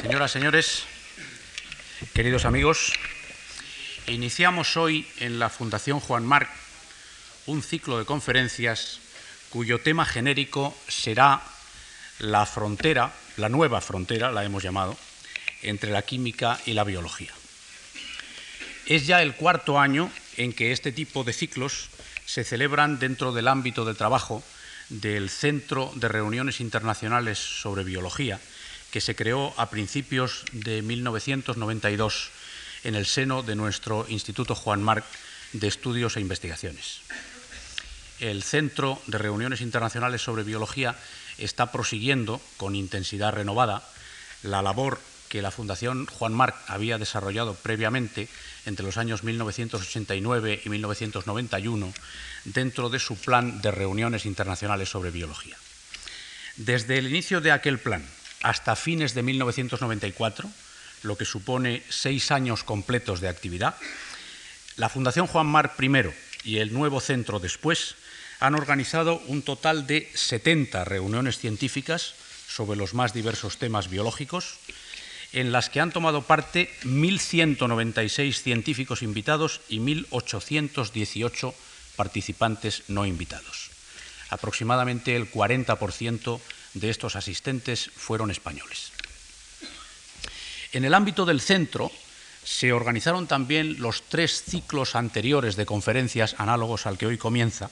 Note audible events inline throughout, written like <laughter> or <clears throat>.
Señoras, señores, queridos amigos, iniciamos hoy en la Fundación Juan Marc un ciclo de conferencias cuyo tema genérico será la frontera, la nueva frontera, la hemos llamado, entre la química y la biología. Es ya el cuarto año en que este tipo de ciclos se celebran dentro del ámbito de trabajo del Centro de Reuniones Internacionales sobre Biología, que se creó a principios de 1992 en el seno de nuestro Instituto Juan Marc de Estudios e Investigaciones. El Centro de Reuniones Internacionales sobre Biología está prosiguiendo con intensidad renovada la labor que la Fundación Juan Marc había desarrollado previamente entre los años 1989 y 1991 dentro de su plan de reuniones internacionales sobre biología. Desde el inicio de aquel plan hasta fines de 1994, lo que supone seis años completos de actividad, la Fundación Juan Marc I y el nuevo centro después han organizado un total de 70 reuniones científicas sobre los más diversos temas biológicos, en las que han tomado parte 1.196 científicos invitados y 1.818 participantes no invitados. Aproximadamente el 40% de estos asistentes fueron españoles. En el ámbito del centro se organizaron también los tres ciclos anteriores de conferencias análogos al que hoy comienza,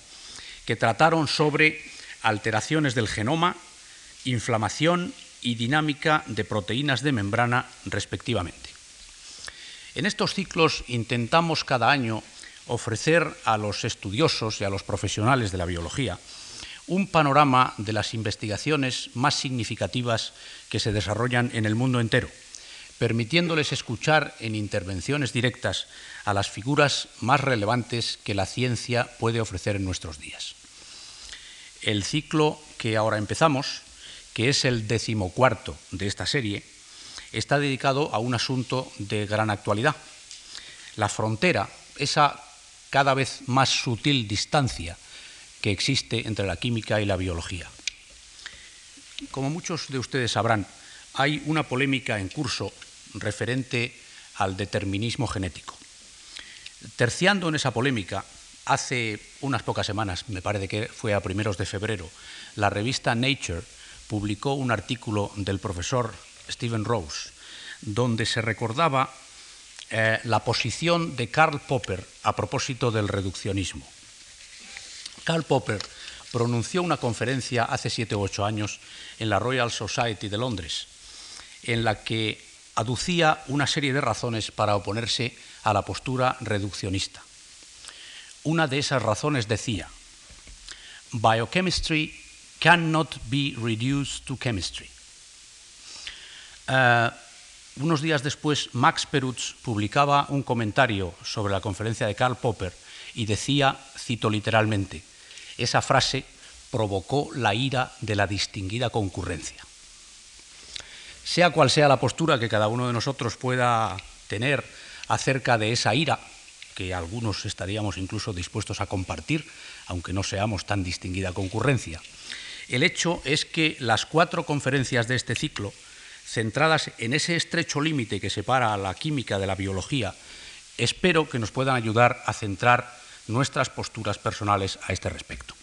que trataron sobre alteraciones del genoma, inflamación y dinámica de proteínas de membrana, respectivamente. En estos ciclos intentamos cada año ofrecer a los estudiosos y a los profesionales de la biología un panorama de las investigaciones más significativas que se desarrollan en el mundo entero, permitiéndoles escuchar en intervenciones directas a las figuras más relevantes que la ciencia puede ofrecer en nuestros días. El ciclo que ahora empezamos que es el decimocuarto de esta serie, está dedicado a un asunto de gran actualidad. La frontera, esa cada vez más sutil distancia que existe entre la química y la biología. Como muchos de ustedes sabrán, hay una polémica en curso referente al determinismo genético. Terciando en esa polémica, hace unas pocas semanas, me parece que fue a primeros de febrero, la revista Nature publicó un artículo del profesor Stephen Rose, donde se recordaba eh, la posición de Karl Popper a propósito del reduccionismo. Karl Popper pronunció una conferencia hace siete u ocho años en la Royal Society de Londres, en la que aducía una serie de razones para oponerse a la postura reduccionista. Una de esas razones decía, Biochemistry cannot be reduced to chemistry. Uh, unos días después, Max Perutz publicaba un comentario sobre la conferencia de Karl Popper y decía, cito literalmente, esa frase provocó la ira de la distinguida concurrencia. Sea cual sea la postura que cada uno de nosotros pueda tener acerca de esa ira, que algunos estaríamos incluso dispuestos a compartir, aunque no seamos tan distinguida concurrencia, el hecho es que las cuatro conferencias de este ciclo, centradas en ese estrecho límite que separa a la química de la biología, espero que nos puedan ayudar a centrar nuestras posturas personales a este respecto.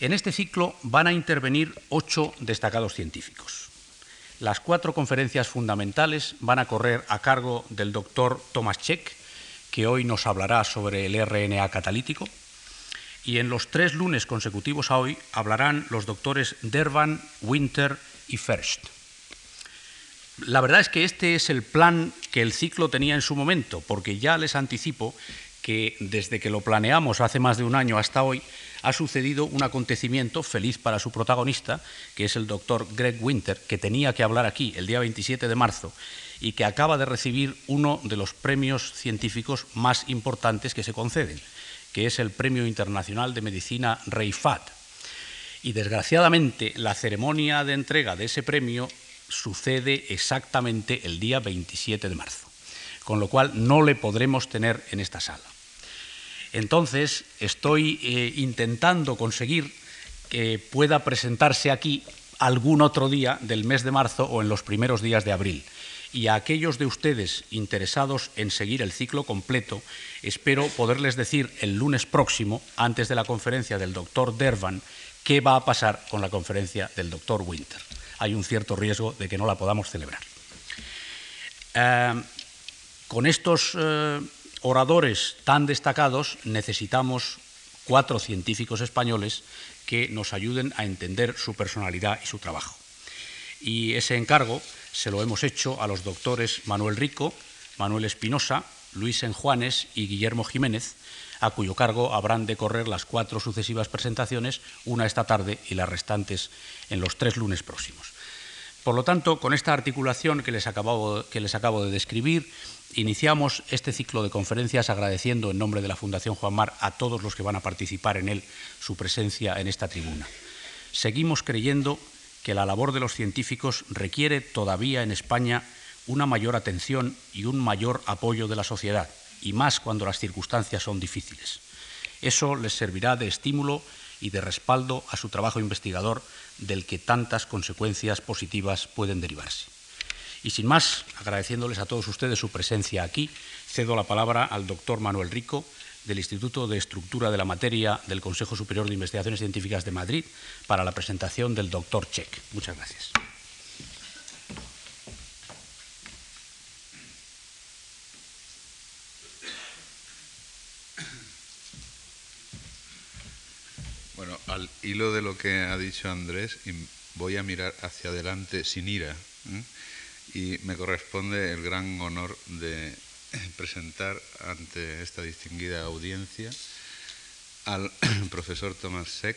En este ciclo van a intervenir ocho destacados científicos. Las cuatro conferencias fundamentales van a correr a cargo del doctor Thomas Check, que hoy nos hablará sobre el RNA catalítico, y en los tres lunes consecutivos a hoy hablarán los doctores Dervan, Winter y First. La verdad es que este es el plan que el ciclo tenía en su momento, porque ya les anticipo que desde que lo planeamos hace más de un año hasta hoy, ha sucedido un acontecimiento feliz para su protagonista, que es el doctor Greg Winter, que tenía que hablar aquí el día 27 de marzo y que acaba de recibir uno de los premios científicos más importantes que se conceden, que es el Premio Internacional de Medicina Rey Fat. Y desgraciadamente la ceremonia de entrega de ese premio sucede exactamente el día 27 de marzo, con lo cual no le podremos tener en esta sala. Entonces estoy eh, intentando conseguir que pueda presentarse aquí algún otro día del mes de marzo o en los primeros días de abril. Y a aquellos de ustedes interesados en seguir el ciclo completo, espero poderles decir el lunes próximo, antes de la conferencia del doctor Dervan, qué va a pasar con la conferencia del doctor Winter. Hay un cierto riesgo de que no la podamos celebrar. Eh, con estos eh, oradores tan destacados necesitamos cuatro científicos españoles que nos ayuden a entender su personalidad y su trabajo. Y ese encargo se lo hemos hecho a los doctores Manuel Rico, Manuel Espinosa, Luis Enjuanes y Guillermo Jiménez, a cuyo cargo habrán de correr las cuatro sucesivas presentaciones, una esta tarde y las restantes en los tres lunes próximos. Por lo tanto, con esta articulación que les acabo, que les acabo de describir, iniciamos este ciclo de conferencias agradeciendo en nombre de la Fundación Juan Mar a todos los que van a participar en él su presencia en esta tribuna. Seguimos creyendo que la labor de los científicos requiere todavía en España una mayor atención y un mayor apoyo de la sociedad, y más cuando las circunstancias son difíciles. Eso les servirá de estímulo y de respaldo a su trabajo investigador del que tantas consecuencias positivas pueden derivarse. Y sin más, agradeciéndoles a todos ustedes su presencia aquí, cedo la palabra al doctor Manuel Rico del Instituto de Estructura de la Materia del Consejo Superior de Investigaciones Científicas de Madrid para la presentación del doctor Check. Muchas gracias. Bueno, al hilo de lo que ha dicho Andrés, voy a mirar hacia adelante sin ira. ¿eh? Y me corresponde el gran honor de <clears throat> presentar ante esta distinguida audiencia al <clears throat> profesor Thomas Seck,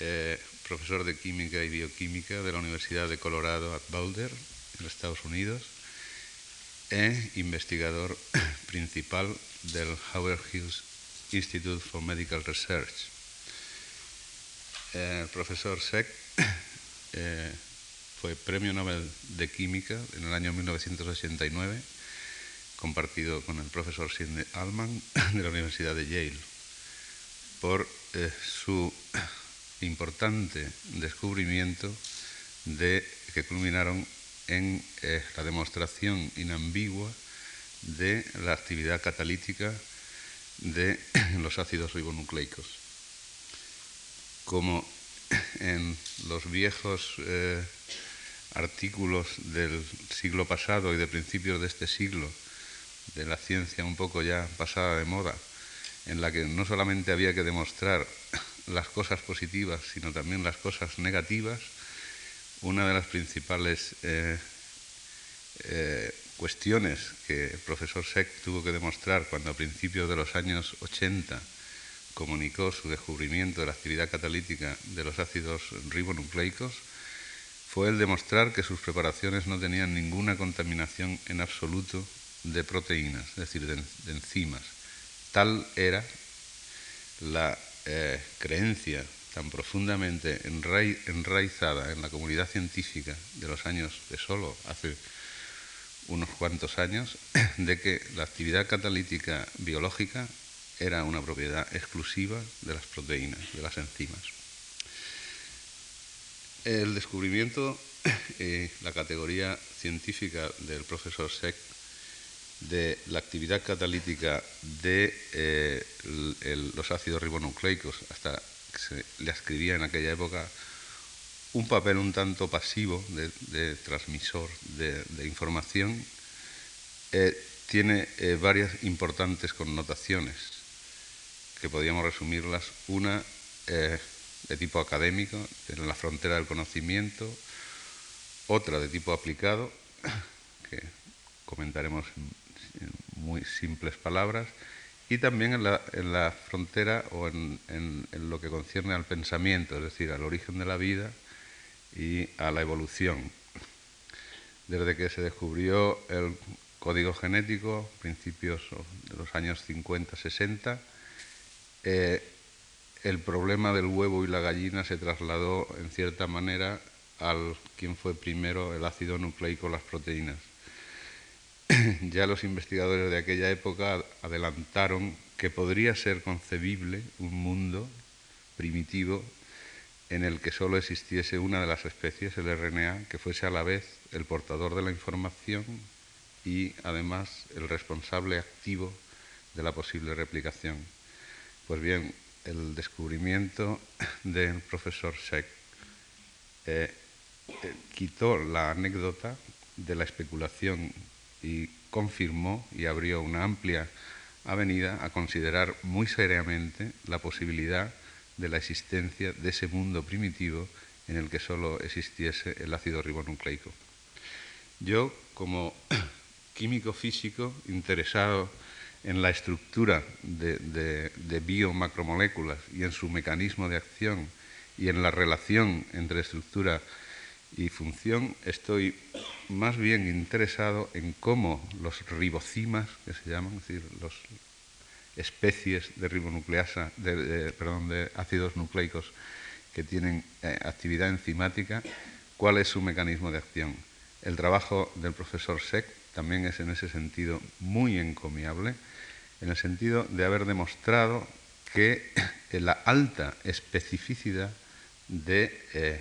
eh, profesor de Química y Bioquímica de la Universidad de Colorado at Boulder, en Estados Unidos, e investigador <clears throat> principal del Howard Hughes Institute for Medical Research. El profesor Seck eh, fue Premio Nobel de Química en el año 1989, compartido con el profesor Sidney Allman <coughs> de la Universidad de Yale, por eh, su <coughs> importante descubrimiento de, que culminaron en eh, la demostración inambigua de la actividad catalítica de <coughs> los ácidos ribonucleicos. Como en los viejos eh, artículos del siglo pasado y de principios de este siglo, de la ciencia un poco ya pasada de moda, en la que no solamente había que demostrar las cosas positivas, sino también las cosas negativas, una de las principales eh, eh, cuestiones que el profesor Seck tuvo que demostrar cuando a principios de los años 80 comunicó su descubrimiento de la actividad catalítica de los ácidos ribonucleicos, fue el demostrar que sus preparaciones no tenían ninguna contaminación en absoluto de proteínas, es decir, de, enzimas. Tal era la eh, creencia tan profundamente enraizada en la comunidad científica de los años de solo hace unos cuantos años, <clears throat> de que la actividad catalítica biológica era una propiedad exclusiva de las proteínas, de las enzimas. El descubrimiento, <coughs> eh, la categoría científica del profesor Seck de la actividad catalítica de eh, los ácidos ribonucleicos, hasta que se le escribía en aquella época un papel un tanto pasivo de, transmisor de, información, eh, tiene varias importantes connotaciones que podríamos resumirlas. Una de tipo académico, en la frontera del conocimiento, otra de tipo aplicado, <coughs> que comentaremos en muy simples palabras, y también en la, frontera o en, en, lo que concierne al pensamiento, es decir, al origen de la vida y a la evolución. Desde que se descubrió el código genético, principios de los años 50-60, eh, el problema del huevo y la gallina se trasladó en cierta manera al quien fue primero el ácido nucleico, las proteínas. <clears throat> ya los investigadores de aquella época adelantaron que podría ser concebible un mundo primitivo en el que solo existiese una de las especies, el RNA, que fuese a la vez el portador de la información y además el responsable activo de la posible replicación. Pues bien, el descubrimiento del profesor Sheck eh, eh, quitó la anécdota de la especulación y confirmó y abrió una amplia avenida a considerar muy seriamente la posibilidad de la existencia de ese mundo primitivo en el que solo existiese el ácido ribonucleico. Yo, como <clears throat> químico físico interesado en la estructura de, biomacromoléculas y en su mecanismo de acción y en la relación entre estructura y función, estoy más bien interesado en cómo los ribocimas, que se llaman, es decir, las especies de ribonucleasa, de ácidos nucleicos que tienen eh, actividad enzimática, cuál es su mecanismo de acción. El trabajo del profesor Seck también es en ese sentido muy encomiable, en el sentido de haber demostrado que <coughs> la alta especificidad de eh,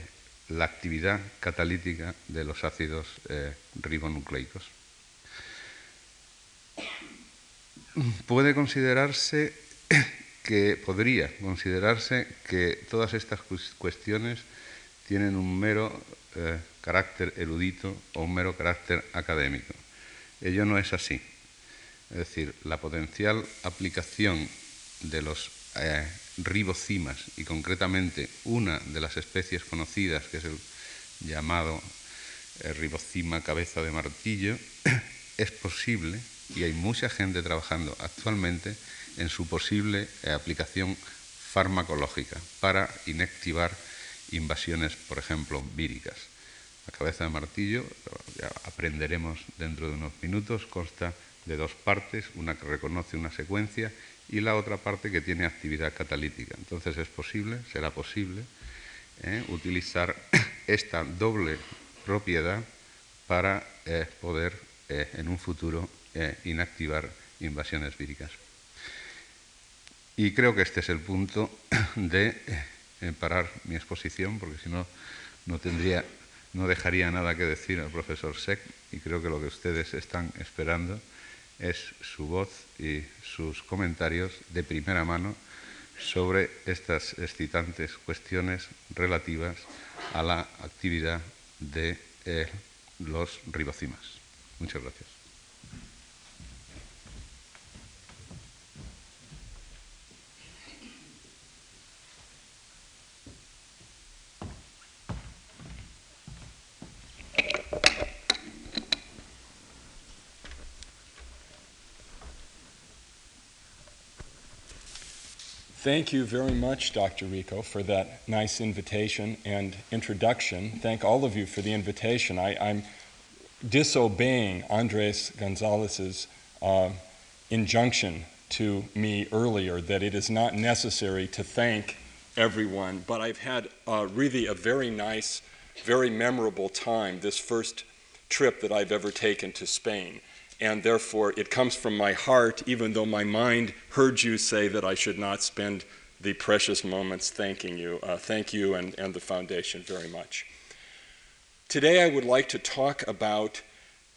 la actividad catalítica de los ácidos eh, ribonucleicos. Puede considerarse <coughs> que podría considerarse que todas estas cuestiones tienen un mero eh, carácter erudito o un mero carácter académico. Ello no es así. Es decir, la potencial aplicación de los eh, ribocimas y concretamente una de las especies conocidas, que es el llamado eh, ribocima cabeza de martillo, <clears throat> es posible y hay mucha gente trabajando actualmente en su posible eh, aplicación farmacológica para inactivar invasiones, por ejemplo, víricas. La cabeza de martillo, ya aprenderemos dentro de unos minutos, consta de dos partes, una que reconoce una secuencia y la otra parte que tiene actividad catalítica. Entonces es posible, será posible, eh, utilizar <coughs> esta doble propiedad para eh, poder eh, en un futuro inactivar invasiones víricas. Y creo que este es el punto <coughs> de parar mi exposición, porque si no, no tendría, no dejaría nada que decir al profesor Seck, y creo que lo que ustedes están esperando es su voz y sus comentarios de primera mano sobre estas excitantes cuestiones relativas a la actividad de eh, los ribocimas. Muchas gracias. Thank you very much, Dr. Rico, for that nice invitation and introduction. Thank all of you for the invitation. I, am disobeying Andres Gonzalez's uh, injunction to me earlier that it is not necessary to thank everyone, but I've had uh, really a very nice, very memorable time this first trip that I've ever taken to Spain and therefore it comes from my heart, even though my mind heard you say that I should not spend the precious moments thanking you. Uh, thank you and, and the foundation very much. Today, I would like to talk about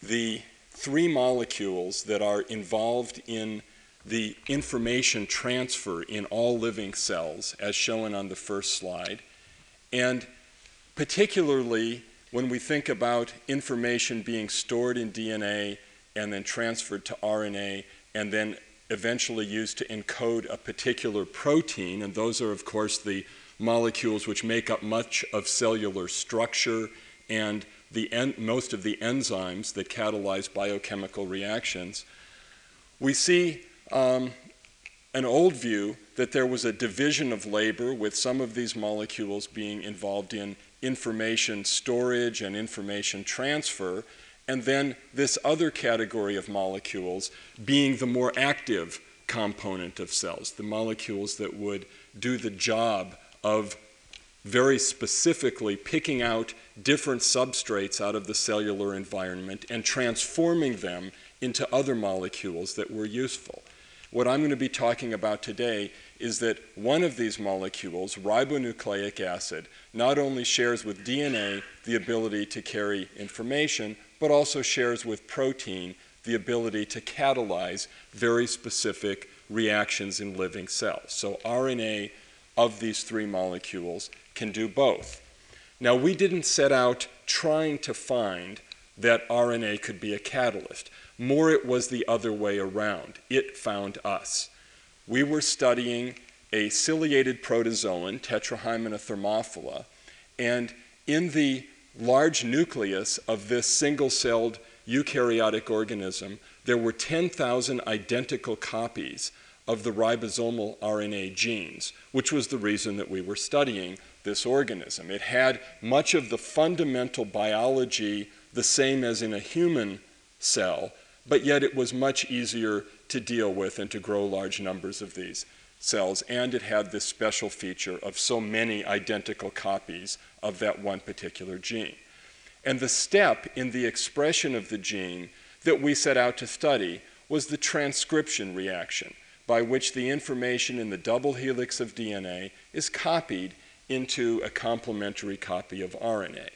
the three molecules that are involved in the information transfer in all living cells, as shown on the first slide, and particularly when we think about information being stored in DNA and then transferred to RNA and then eventually used to encode a particular protein. And those are, of course, the molecules which make up much of cellular structure and the en- most of the enzymes that catalyze biochemical reactions. We see um, an old view that there was a division of labor with some of these molecules being involved in information storage and information transfer, and then this other category of molecules being the more active component of cells, the molecules that would do the job of very specifically picking out different substrates out of the cellular environment and transforming them into other molecules that were useful. What I'm going to be talking about today is that one of these molecules, ribonucleic acid, not only shares with DNA the ability to carry information, but also shares with protein the ability to catalyze very specific reactions in living cells. So RNA of these three molecules can do both. Now, we didn't set out trying to find that RNA could be a catalyst. More, it was the other way around. It found us. We were studying a ciliated protozoan, Tetrahymena thermophila, and in the large nucleus of this single celled eukaryotic organism, there were 10,000 identical copies of the ribosomal RNA genes, which was the reason that we were studying this organism. It had much of the fundamental biology the same as in a human cell, but yet it was much easier to deal with and to grow large numbers of these cells, and it had this special feature of so many identical copies of that one particular gene. And the step in the expression of the gene that we set out to study was the transcription reaction, by which the information in the double helix of DNA is copied into a complementary copy of RNA.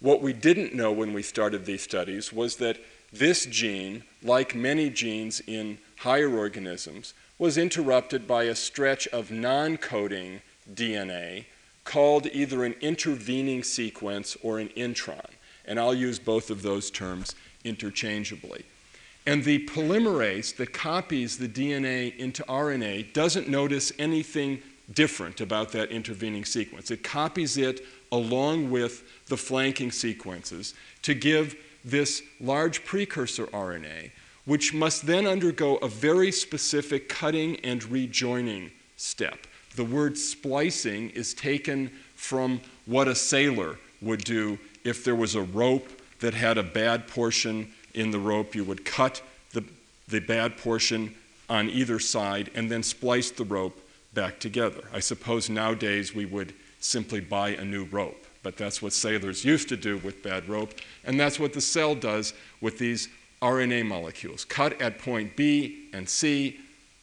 What we didn't know when we started these studies was that this gene, like many genes in higher organisms, was interrupted by a stretch of non coding DNA called either an intervening sequence or an intron. And I'll use both of those terms interchangeably. And the polymerase that copies the DNA into RNA doesn't notice anything different about that intervening sequence. It copies it along with the flanking sequences to give this large precursor RNA, which must then undergo a very specific cutting and rejoining step. The word splicing is taken from what a sailor would do if there was a rope that had a bad portion in the rope. You would cut the, the bad portion on either side and then splice the rope back together. I suppose nowadays we would simply buy a new rope, but that's what sailors used to do with bad rope, and that's what the cell does with these RNA molecules. Cut at point B and C,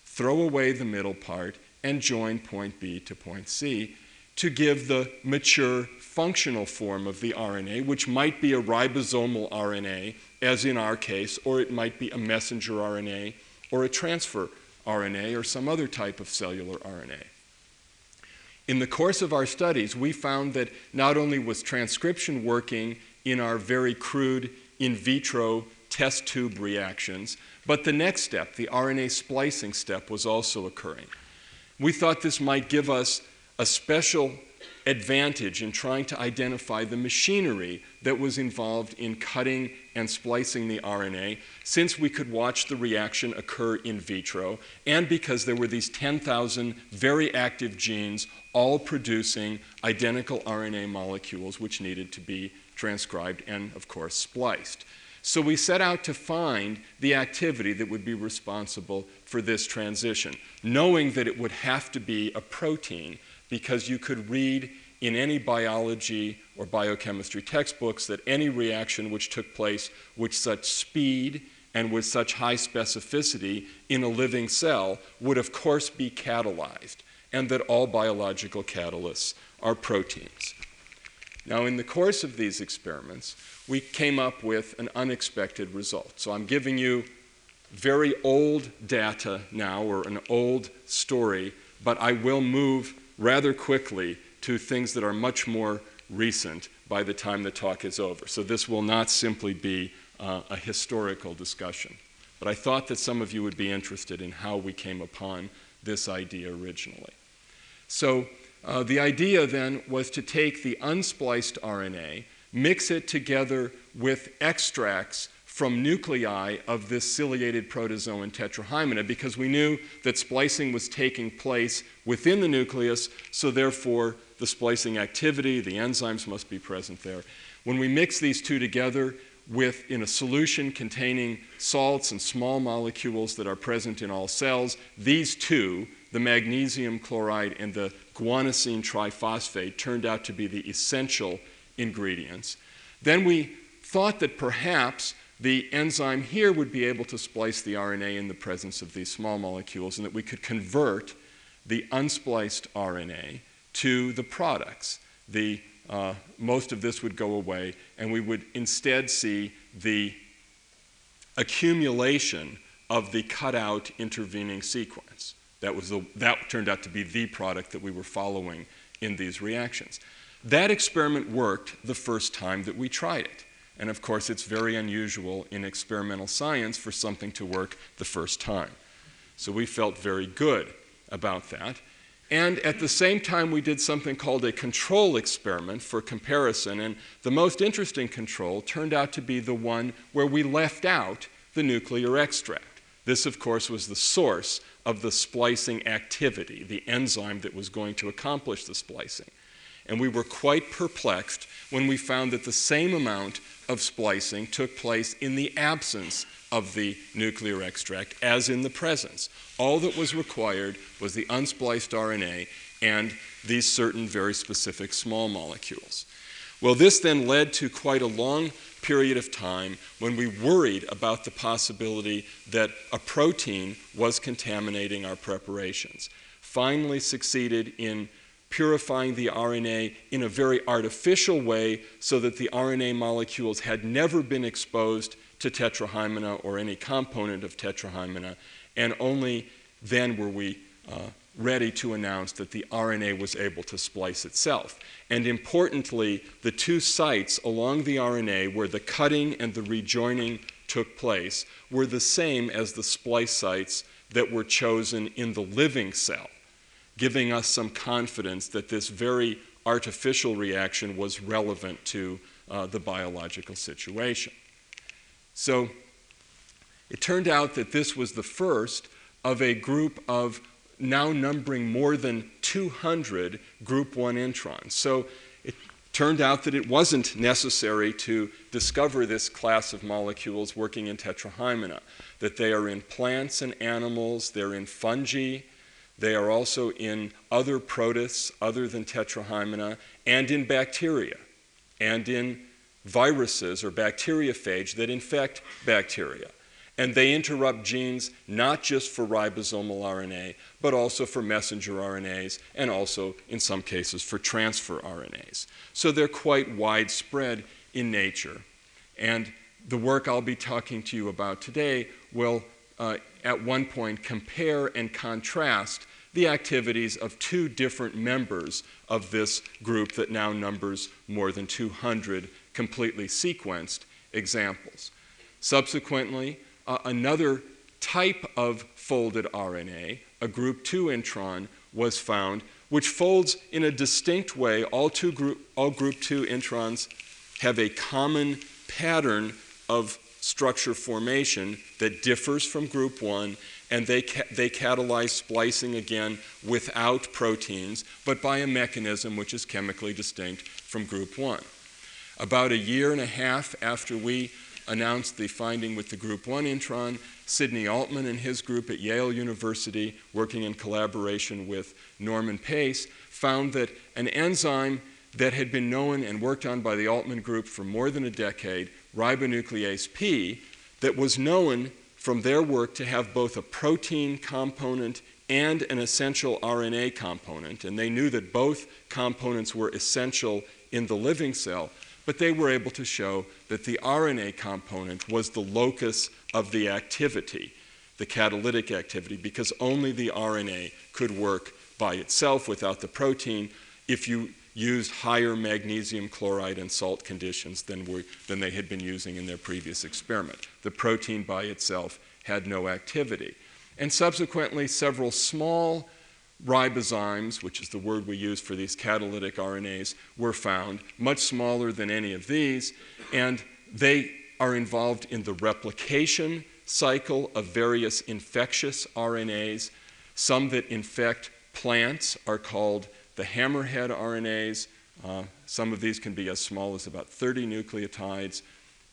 throw away the middle part, and join point B to point C to give the mature functional form of the RNA, which might be a ribosomal RNA, as in our case, or it might be a messenger RNA or a transfer RNA or some other type of cellular RNA. In the course of our studies, we found that not only was transcription working in our very crude in vitro test tube reactions, but the next step, the RNA splicing step, was also occurring. We thought this might give us a special advantage in trying to identify the machinery that was involved in cutting and splicing the RNA, since we could watch the reaction occur in vitro, and because there were these 10,000 very active genes all producing identical RNA molecules which needed to be transcribed and, of course, spliced. So we set out to find the activity that would be responsible for this transition, knowing that it would have to be a protein because you could read in any biology or biochemistry textbooks that any reaction which took place with such speed and with such high specificity in a living cell would, of course, be catalyzed, and that all biological catalysts are proteins. Now, in the course of these experiments, we came up with an unexpected result. So, I'm giving you very old data now, or an old story, but I will move rather quickly to things that are much more recent by the time the talk is over. So this will not simply be uh, a historical discussion. But I thought that some of you would be interested in how we came upon this idea originally. So uh, the idea then was to take the unspliced RNA, mix it together with extracts from nuclei of this ciliated protozoan tetrahymena because we knew that splicing was taking place within the nucleus, so therefore the splicing activity, the enzymes must be present there. When we mix these two together with in a solution containing salts and small molecules that are present in all cells, these two, the magnesium chloride and the guanosine triphosphate, turned out to be the essential ingredients. Then we thought that perhaps the enzyme here would be able to splice the RNA in the presence of these small molecules and that we could convert the unspliced RNA to the products. The, uh, most of this would go away, and we would instead see the accumulation of the cutout intervening sequence. That, was the, that turned out to be the product that we were following in these reactions. That experiment worked the first time that we tried it. And of course, it's very unusual in experimental science for something to work the first time. So we felt very good about that. And at the same time, we did something called a control experiment for comparison. And the most interesting control turned out to be the one where we left out the nuclear extract. This, of course, was the source of the splicing activity, the enzyme that was going to accomplish the splicing. And we were quite perplexed when we found that the same amount of splicing took place in the absence of the nuclear extract as in the presence. All that was required was the unspliced RNA and these certain very specific small molecules. Well, this then led to quite a long period of time when we worried about the possibility that a protein was contaminating our preparations. Finally, succeeded in purifying the RNA in a very artificial way so that the RNA molecules had never been exposed to tetrahymena or any component of tetrahymena, and only then were we uh, ready to announce that the RNA was able to splice itself. And importantly, the two sites along the RNA where the cutting and the rejoining took place were the same as the splice sites that were chosen in the living cell giving us some confidence that this very artificial reaction was relevant to uh, the biological situation. So it turned out that this was the first of a group of now numbering more than 200 group 1 introns. So it turned out that it wasn't necessary to discover this class of molecules working in tetrahymena, that they are in plants and animals, they're in fungi, they are also in other protists other than tetrahymena and in bacteria and in viruses or bacteriophage that infect bacteria. And they interrupt genes not just for ribosomal RNA, but also for messenger RNAs and also, in some cases, for transfer RNAs. So they're quite widespread in nature. And the work I'll be talking to you about today will uh, at one point compare and contrast the activities of two different members of this group that now numbers more than 200 completely sequenced examples. Subsequently, uh, another type of folded RNA, a group 2 intron, was found, which folds in a distinct way. All, two group, all group 2 introns have a common pattern of structure formation that differs from group 1 and they, ca- they catalyze splicing again without proteins, but by a mechanism which is chemically distinct from group 1. About a year and a half after we announced the finding with the group 1 intron, Sidney Altman and his group at Yale University, working in collaboration with Norman Pace, found that an enzyme that had been known and worked on by the Altman group for more than a decade ribonuclease P that was known from their work to have both a protein component and an essential RNA component. And they knew that both components were essential in the living cell, but they were able to show that the RNA component was the locus of the activity, the catalytic activity, because only the RNA could work by itself without the protein. If you used higher magnesium chloride and salt conditions than, than they had been using in their previous experiment. The protein by itself had no activity. And subsequently, several small ribozymes, which is the word we use for these catalytic RNAs, were found, much smaller than any of these, and they are involved in the replication cycle of various infectious RNAs. Some that infect plants are called the hammerhead RNAs, uh, some of these can be as small as about 30 nucleotides,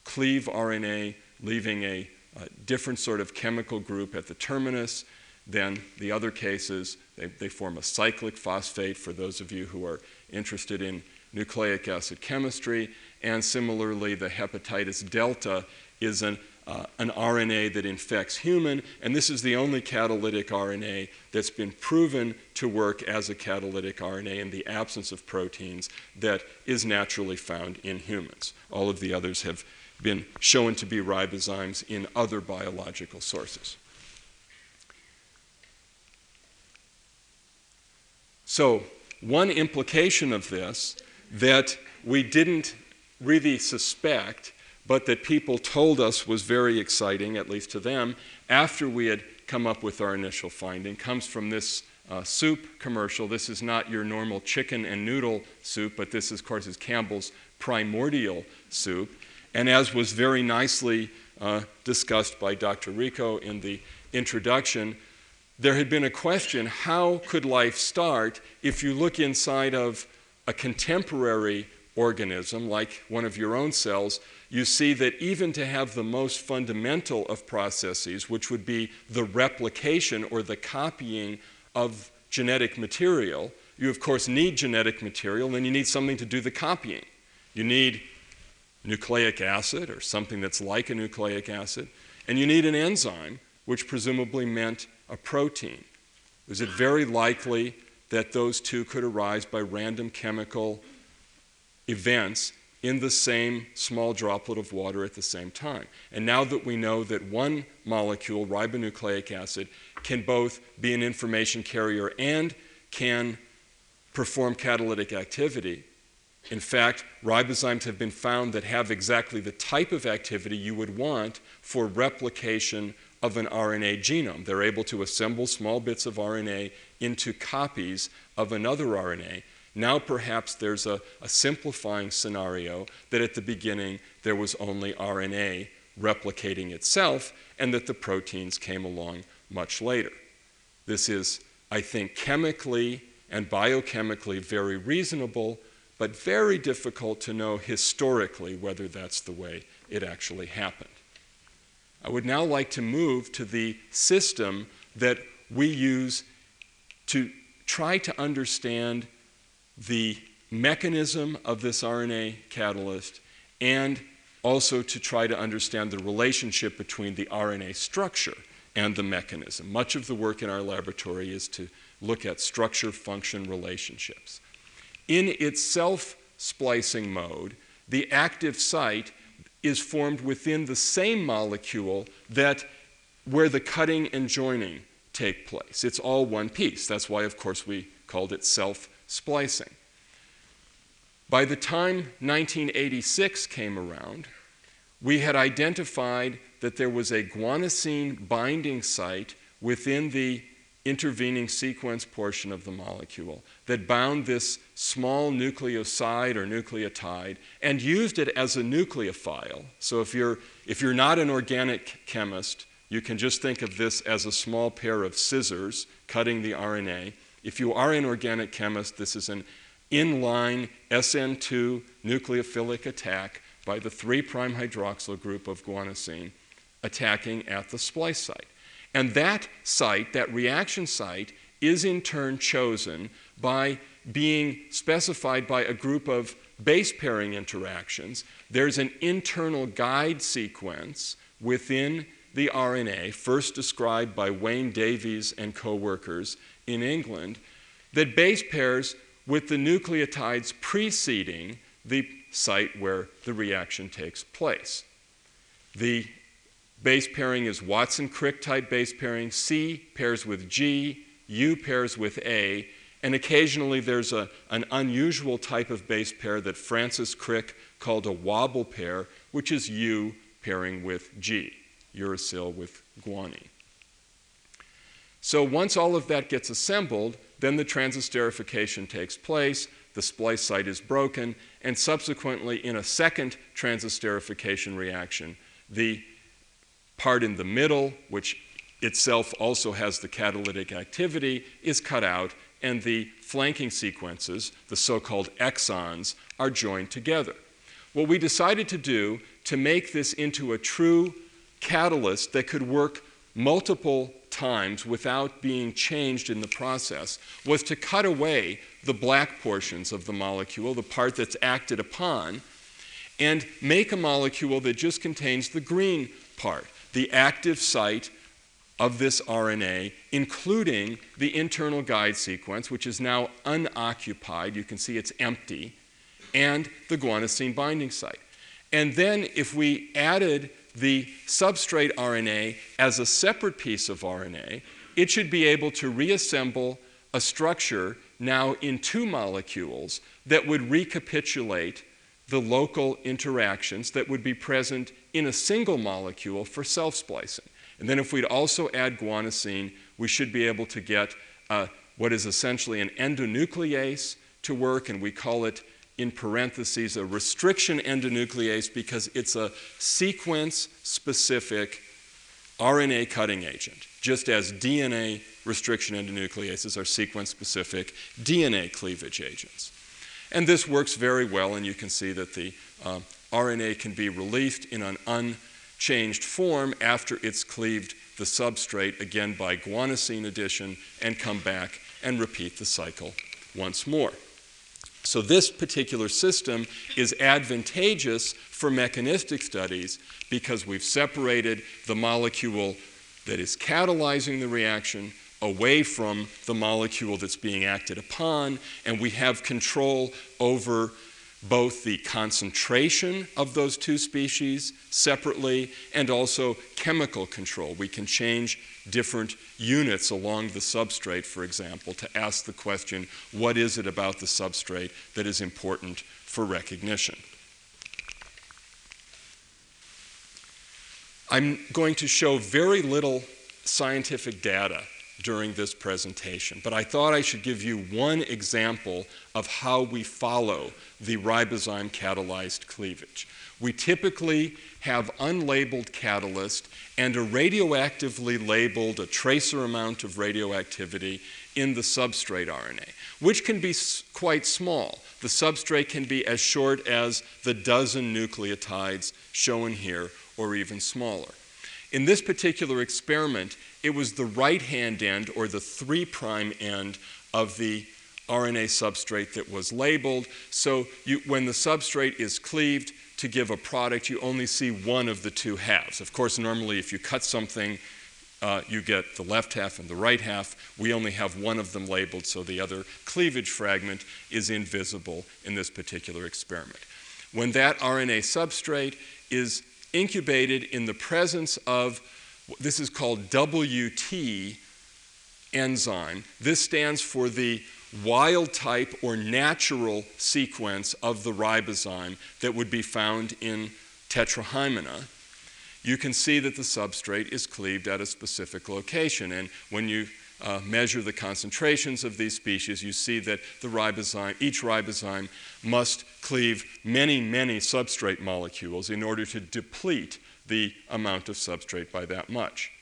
cleave RNA, leaving a, a different sort of chemical group at the terminus. Then the other cases, they, they form a cyclic phosphate for those of you who are interested in nucleic acid chemistry. And similarly, the hepatitis delta is an, uh, an RNA that infects human, and this is the only catalytic RNA that's been proven to work as a catalytic RNA in the absence of proteins that is naturally found in humans. All of the others have been shown to be ribozymes in other biological sources. So, one implication of this that we didn't really suspect but that people told us was very exciting, at least to them, after we had come up with our initial finding, comes from this uh, soup commercial. This is not your normal chicken and noodle soup, but this, is, of course, is Campbell's primordial soup. And as was very nicely uh, discussed by Dr. Rico in the introduction, there had been a question how could life start if you look inside of a contemporary organism, like one of your own cells, you see that even to have the most fundamental of processes, which would be the replication or the copying of genetic material, you of course need genetic material, and then you need something to do the copying. You need nucleic acid or something that's like a nucleic acid, and you need an enzyme, which presumably meant a protein. Is it very likely that those two could arise by random chemical events in the same small droplet of water at the same time. And now that we know that one molecule, ribonucleic acid, can both be an information carrier and can perform catalytic activity, in fact, ribozymes have been found that have exactly the type of activity you would want for replication of an RNA genome. They're able to assemble small bits of RNA into copies of another RNA now, perhaps there's a, a, simplifying scenario that at the beginning there was only RNA replicating itself and that the proteins came along much later. This is, I think, chemically and biochemically very reasonable, but very difficult to know historically whether that's the way it actually happened. I would now like to move to the system that we use to try to understand the mechanism of this RNA catalyst and also to try to understand the relationship between the RNA structure and the mechanism. Much of the work in our laboratory is to look at structure function relationships. In its self splicing mode, the active site is formed within the same molecule that where the cutting and joining take place. It's all one piece. That's why, of course, we called it self splicing. By the time 1986 came around, we had identified that there was a guanosine binding site within the intervening sequence portion of the molecule that bound this small nucleoside or nucleotide and used it as a nucleophile. So if you're, if you're not an organic chemist, you can just think of this as a small pair of scissors cutting the RNA. If you are an organic chemist, this is an inline SN2 nucleophilic attack by the 3' hydroxyl group of guanosine attacking at the splice site. And that site, that reaction site, is in turn chosen by being specified by a group of base pairing interactions. There's an internal guide sequence within the RNA, first described by Wayne Davies and co workers in England, that base pairs with the nucleotides preceding the site where the reaction takes place. The base pairing is Watson Crick type base pairing. C pairs with G, U pairs with A, and occasionally there's a, an unusual type of base pair that Francis Crick called a wobble pair, which is U pairing with G, uracil with guanine. So once all of that gets assembled, then the transesterification takes place, the splice site is broken, and subsequently, in a second transesterification reaction, the part in the middle, which itself also has the catalytic activity, is cut out, and the flanking sequences, the so called exons, are joined together. What we decided to do to make this into a true catalyst that could work multiple times without being changed in the process was to cut away the black portions of the molecule, the part that's acted upon, and make a molecule that just contains the green part, the active site of this RNA, including the internal guide sequence, which is now unoccupied. You can see it's empty, and the guanosine binding site. And then, if we added the substrate RNA as a separate piece of RNA, it should be able to reassemble a structure now in two molecules that would recapitulate the local interactions that would be present in a single molecule for self splicing. And then, if we'd also add guanosine, we should be able to get uh, what is essentially an endonuclease to work, and we call it in parentheses a restriction endonuclease because it's a sequence specific RNA cutting agent, just as DNA restriction endonucleases are sequence specific DNA cleavage agents. And this works very well, and you can see that the uh, RNA can be released in an unchanged form after it's cleaved the substrate, again by guanosine addition, and come back and repeat the cycle once more. So, this particular system is advantageous for mechanistic studies because we've separated the molecule that is catalyzing the reaction away from the molecule that's being acted upon, and we have control over both the concentration of those two species separately and also chemical control. We can change different units along the substrate, for example, to ask the question what is it about the substrate that is important for recognition? I'm going to show very little scientific data during this presentation, but I thought I should give you one example of how we follow the ribozyme catalyzed cleavage. We typically have unlabeled catalyst and a radioactively labeled, a tracer amount of radioactivity in the substrate RNA, which can be quite small. The substrate can be as short as the dozen nucleotides shown here, or even smaller. In this particular experiment, it was the right hand end or the 3' prime end of the RNA substrate that was labeled. So you, when the substrate is cleaved to give a product, you only see one of the two halves. Of course, normally if you cut something, uh, you get the left half and the right half. We only have one of them labeled, so the other cleavage fragment is invisible in this particular experiment. When that RNA substrate is incubated in the presence of this is called WT enzyme. This stands for the wild type or natural sequence of the ribozyme that would be found in tetrahymena. You can see that the substrate is cleaved at a specific location. And when you uh, measure the concentrations of these species, you see that the ribozyme, each ribozyme must cleave many, many substrate molecules in order to deplete the amount of substrate by that much.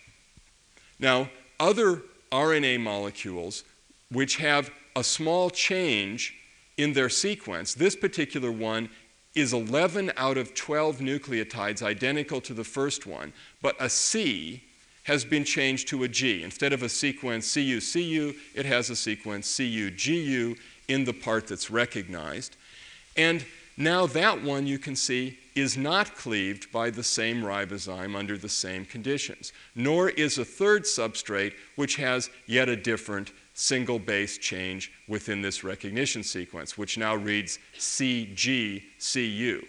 Now, other RNA molecules which have a small change in their sequence, this particular one is 11 out of 12 nucleotides identical to the first one, but a C has been changed to a G. Instead of a sequence CUCU, it has a sequence CUGU in the part that's recognized. And now that one you can see is not cleaved by the same ribozyme under the same conditions, nor is a third substrate which has yet a different single base change within this recognition sequence, which now reads CGCU.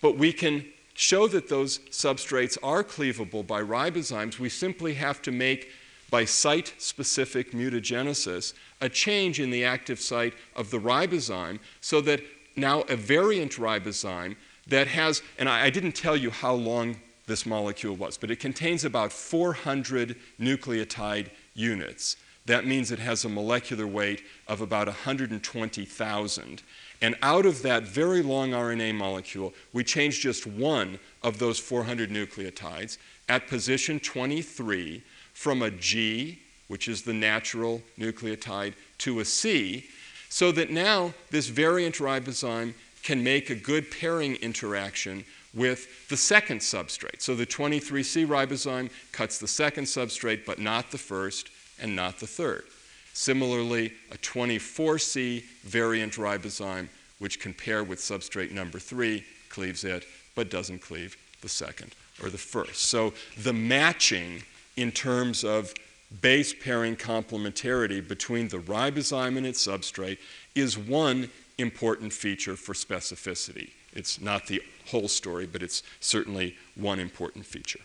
But we can show that those substrates are cleavable by ribozymes. We simply have to make, by site specific mutagenesis, a change in the active site of the ribozyme so that now a variant ribozyme that has, and I, I didn't tell you how long this molecule was, but it contains about 400 nucleotide units. That means it has a molecular weight of about 120,000. And out of that very long RNA molecule, we change just one of those 400 nucleotides at position 23 from a G, which is the natural nucleotide, to a C, so that now this variant ribozyme can make a good pairing interaction with the second substrate. So the 23C ribozyme cuts the second substrate, but not the first and not the third. Similarly, a 24C variant ribozyme, which can pair with substrate number 3, cleaves it, but doesn't cleave the second or the first. So the matching in terms of base pairing complementarity between the ribozyme and its substrate is one important feature for specificity. It's not the whole story, but it's certainly one important feature.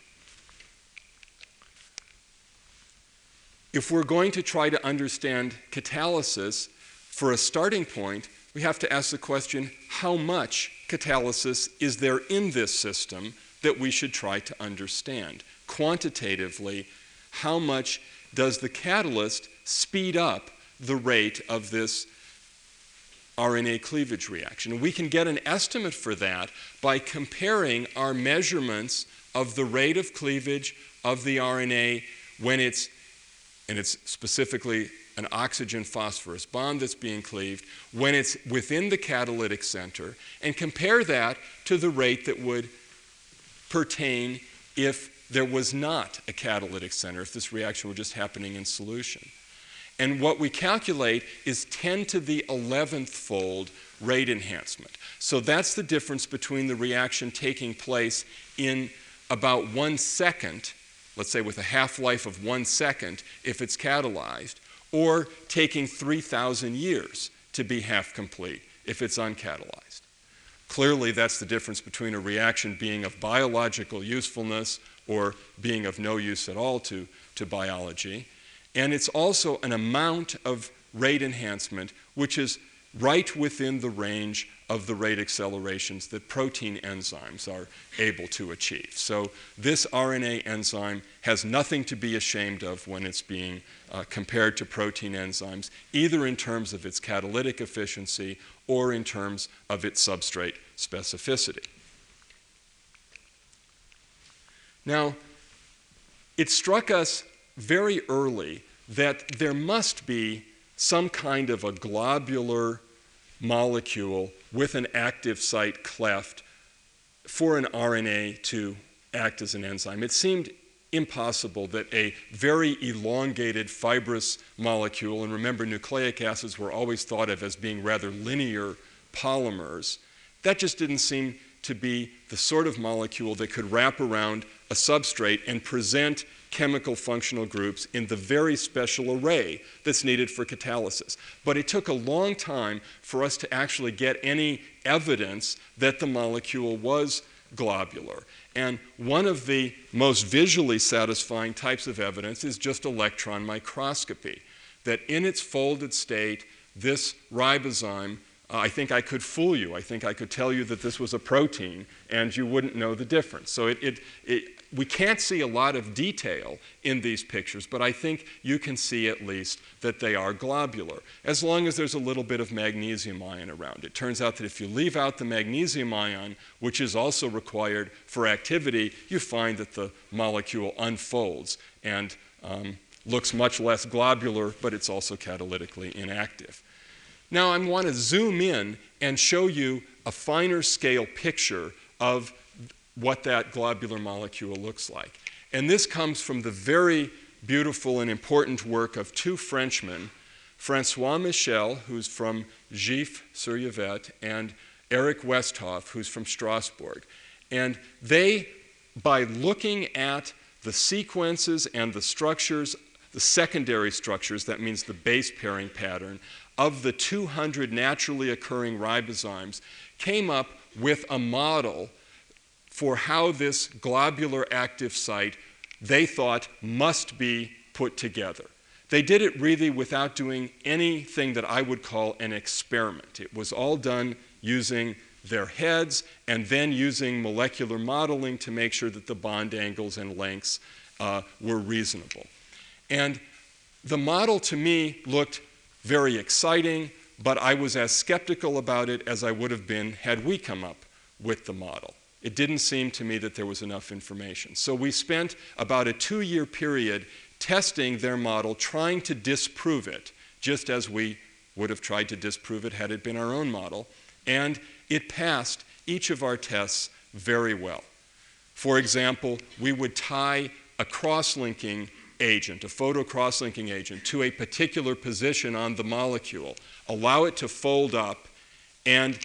If we're going to try to understand catalysis, for a starting point, we have to ask the question how much catalysis is there in this system that we should try to understand? Quantitatively, how much does the catalyst speed up the rate of this RNA cleavage reaction. We can get an estimate for that by comparing our measurements of the rate of cleavage of the RNA when it's, and it's specifically an oxygen phosphorus bond that's being cleaved, when it's within the catalytic center, and compare that to the rate that would pertain if there was not a catalytic center, if this reaction were just happening in solution. And what we calculate is 10 to the 11th fold rate enhancement. So that's the difference between the reaction taking place in about one second, let's say with a half life of one second if it's catalyzed, or taking 3,000 years to be half complete if it's uncatalyzed. Clearly, that's the difference between a reaction being of biological usefulness or being of no use at all to, to biology. And it's also an amount of rate enhancement which is right within the range of the rate accelerations that protein enzymes are able to achieve. So, this RNA enzyme has nothing to be ashamed of when it's being uh, compared to protein enzymes, either in terms of its catalytic efficiency or in terms of its substrate specificity. Now, it struck us very early that there must be some kind of a globular molecule with an active site cleft for an RNA to act as an enzyme. It seemed impossible that a very elongated fibrous molecule, and remember, nucleic acids were always thought of as being rather linear polymers, that just didn't seem to be the sort of molecule that could wrap around a substrate and present chemical functional groups in the very special array that's needed for catalysis. But it took a long time for us to actually get any evidence that the molecule was globular. And one of the most visually satisfying types of evidence is just electron microscopy, that in its folded state, this ribozyme uh, I think I could fool you. I think I could tell you that this was a protein and you wouldn't know the difference. So it, it, it, we can't see a lot of detail in these pictures, but I think you can see at least that they are globular, as long as there's a little bit of magnesium ion around. It turns out that if you leave out the magnesium ion, which is also required for activity, you find that the molecule unfolds and um, looks much less globular, but it's also catalytically inactive. Now, I want to zoom in and show you a finer scale picture of what that globular molecule looks like. And this comes from the very beautiful and important work of two Frenchmen, Francois Michel, who's from Gif sur Yvette, and Eric Westhof, who's from Strasbourg. And they, by looking at the sequences and the structures, the secondary structures, that means the base pairing pattern, of the 200 naturally occurring ribozymes, came up with a model for how this globular active site they thought must be put together. They did it really without doing anything that I would call an experiment. It was all done using their heads and then using molecular modeling to make sure that the bond angles and lengths uh, were reasonable. And the model to me looked very exciting, but I was as skeptical about it as I would have been had we come up with the model. It didn't seem to me that there was enough information. So we spent about a two year period testing their model, trying to disprove it, just as we would have tried to disprove it had it been our own model. And it passed each of our tests very well. For example, we would tie a cross linking agent, a photo cross linking agent, to a particular position on the molecule, allow it to fold up, and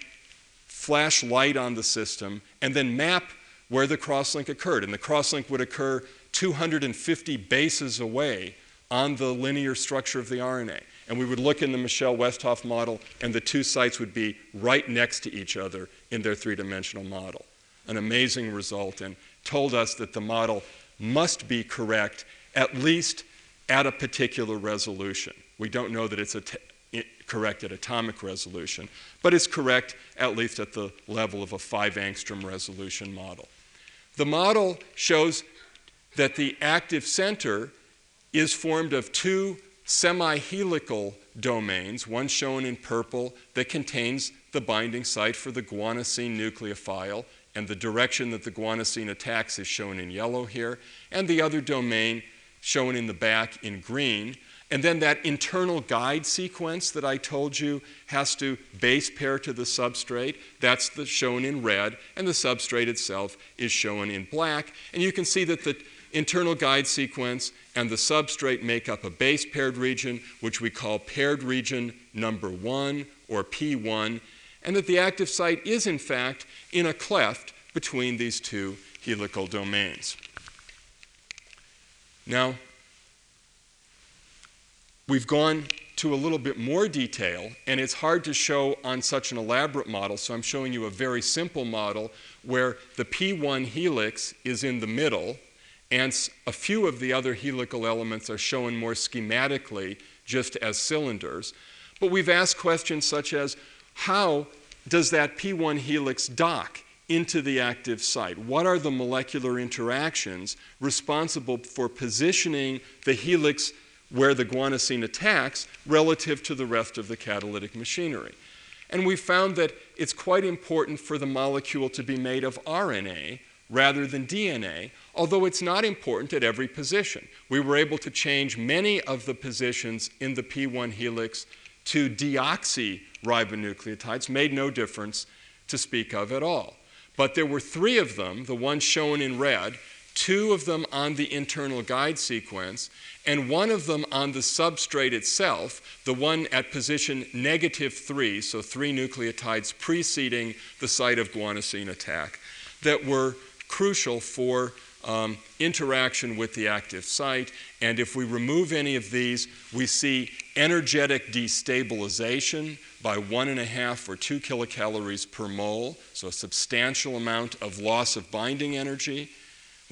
flash light on the system, and then map where the crosslink occurred. And the crosslink would occur 250 bases away on the linear structure of the RNA. And we would look in the Michel Westhof model, and the two sites would be right next to each other in their three dimensional model. An amazing result, and told us that the model must be correct at least at a particular resolution. We don't know that it's correct at atomic resolution, but it's correct at least at the level of a 5 angstrom resolution model. The model shows that the active center is formed of two semi helical domains, one shown in purple that contains the binding site for the guanosine nucleophile, and the direction that the guanosine attacks is shown in yellow here, and the other domain shown in the back in green. And then that internal guide sequence that I told you has to base pair to the substrate. That's the, shown in red, and the substrate itself is shown in black. And you can see that the internal guide sequence and the substrate make up a base paired region, which we call paired region number one or P1, and that the active site is, in fact, in a cleft between these two helical domains. Now, we've gone to a little bit more detail, and it's hard to show on such an elaborate model, so I'm showing you a very simple model where the P1 helix is in the middle and a few of the other helical elements are shown more schematically just as cylinders. But we've asked questions such as how does that P1 helix dock into the active site? What are the molecular interactions responsible for positioning the helix where the guanosine attacks relative to the rest of the catalytic machinery? And we found that it's quite important for the molecule to be made of RNA rather than DNA, although it's not important at every position. We were able to change many of the positions in the P1 helix to deoxyribonucleotides, made no difference to speak of at all. But there were three of them, the ones shown in red, two of them on the internal guide sequence, and one of them on the substrate itself, the one at position negative three, so three nucleotides preceding the site of guanosine attack, that were crucial for um, interaction with the active site. And if we remove any of these, we see energetic destabilization by one and a half or two kilocalories per mole, so a substantial amount of loss of binding energy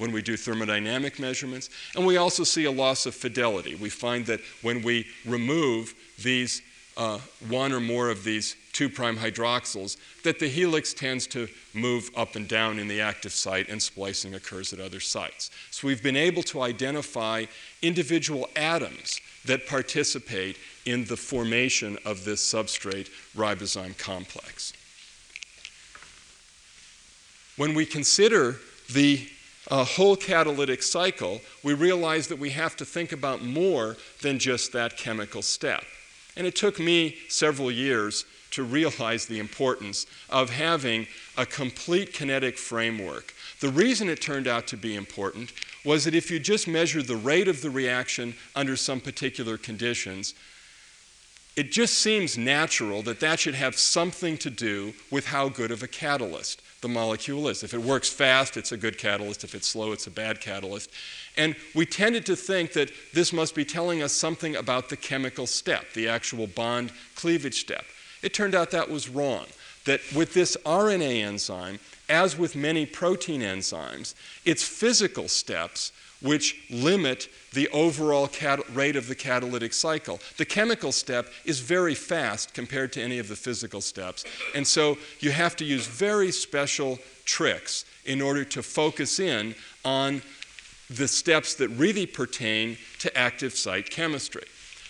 when we do thermodynamic measurements. And we also see a loss of fidelity. We find that when we remove these uh, one or more of these 2' prime hydroxyls, that the helix tends to move up and down in the active site and splicing occurs at other sites. So we've been able to identify individual atoms that participate in the formation of this substrate ribozyme complex. When we consider the uh, whole catalytic cycle, we realize that we have to think about more than just that chemical step. And it took me several years to realize the importance of having a complete kinetic framework. The reason it turned out to be important was that if you just measure the rate of the reaction under some particular conditions, it just seems natural that that should have something to do with how good of a catalyst the molecule is. If it works fast, it's a good catalyst. If it's slow, it's a bad catalyst. And we tended to think that this must be telling us something about the chemical step, the actual bond cleavage step. It turned out that was wrong. That with this RNA enzyme, as with many protein enzymes, it's physical steps which limit the overall cat- rate of the catalytic cycle. The chemical step is very fast compared to any of the physical steps, and so you have to use very special tricks in order to focus in on the steps that really pertain to active site chemistry.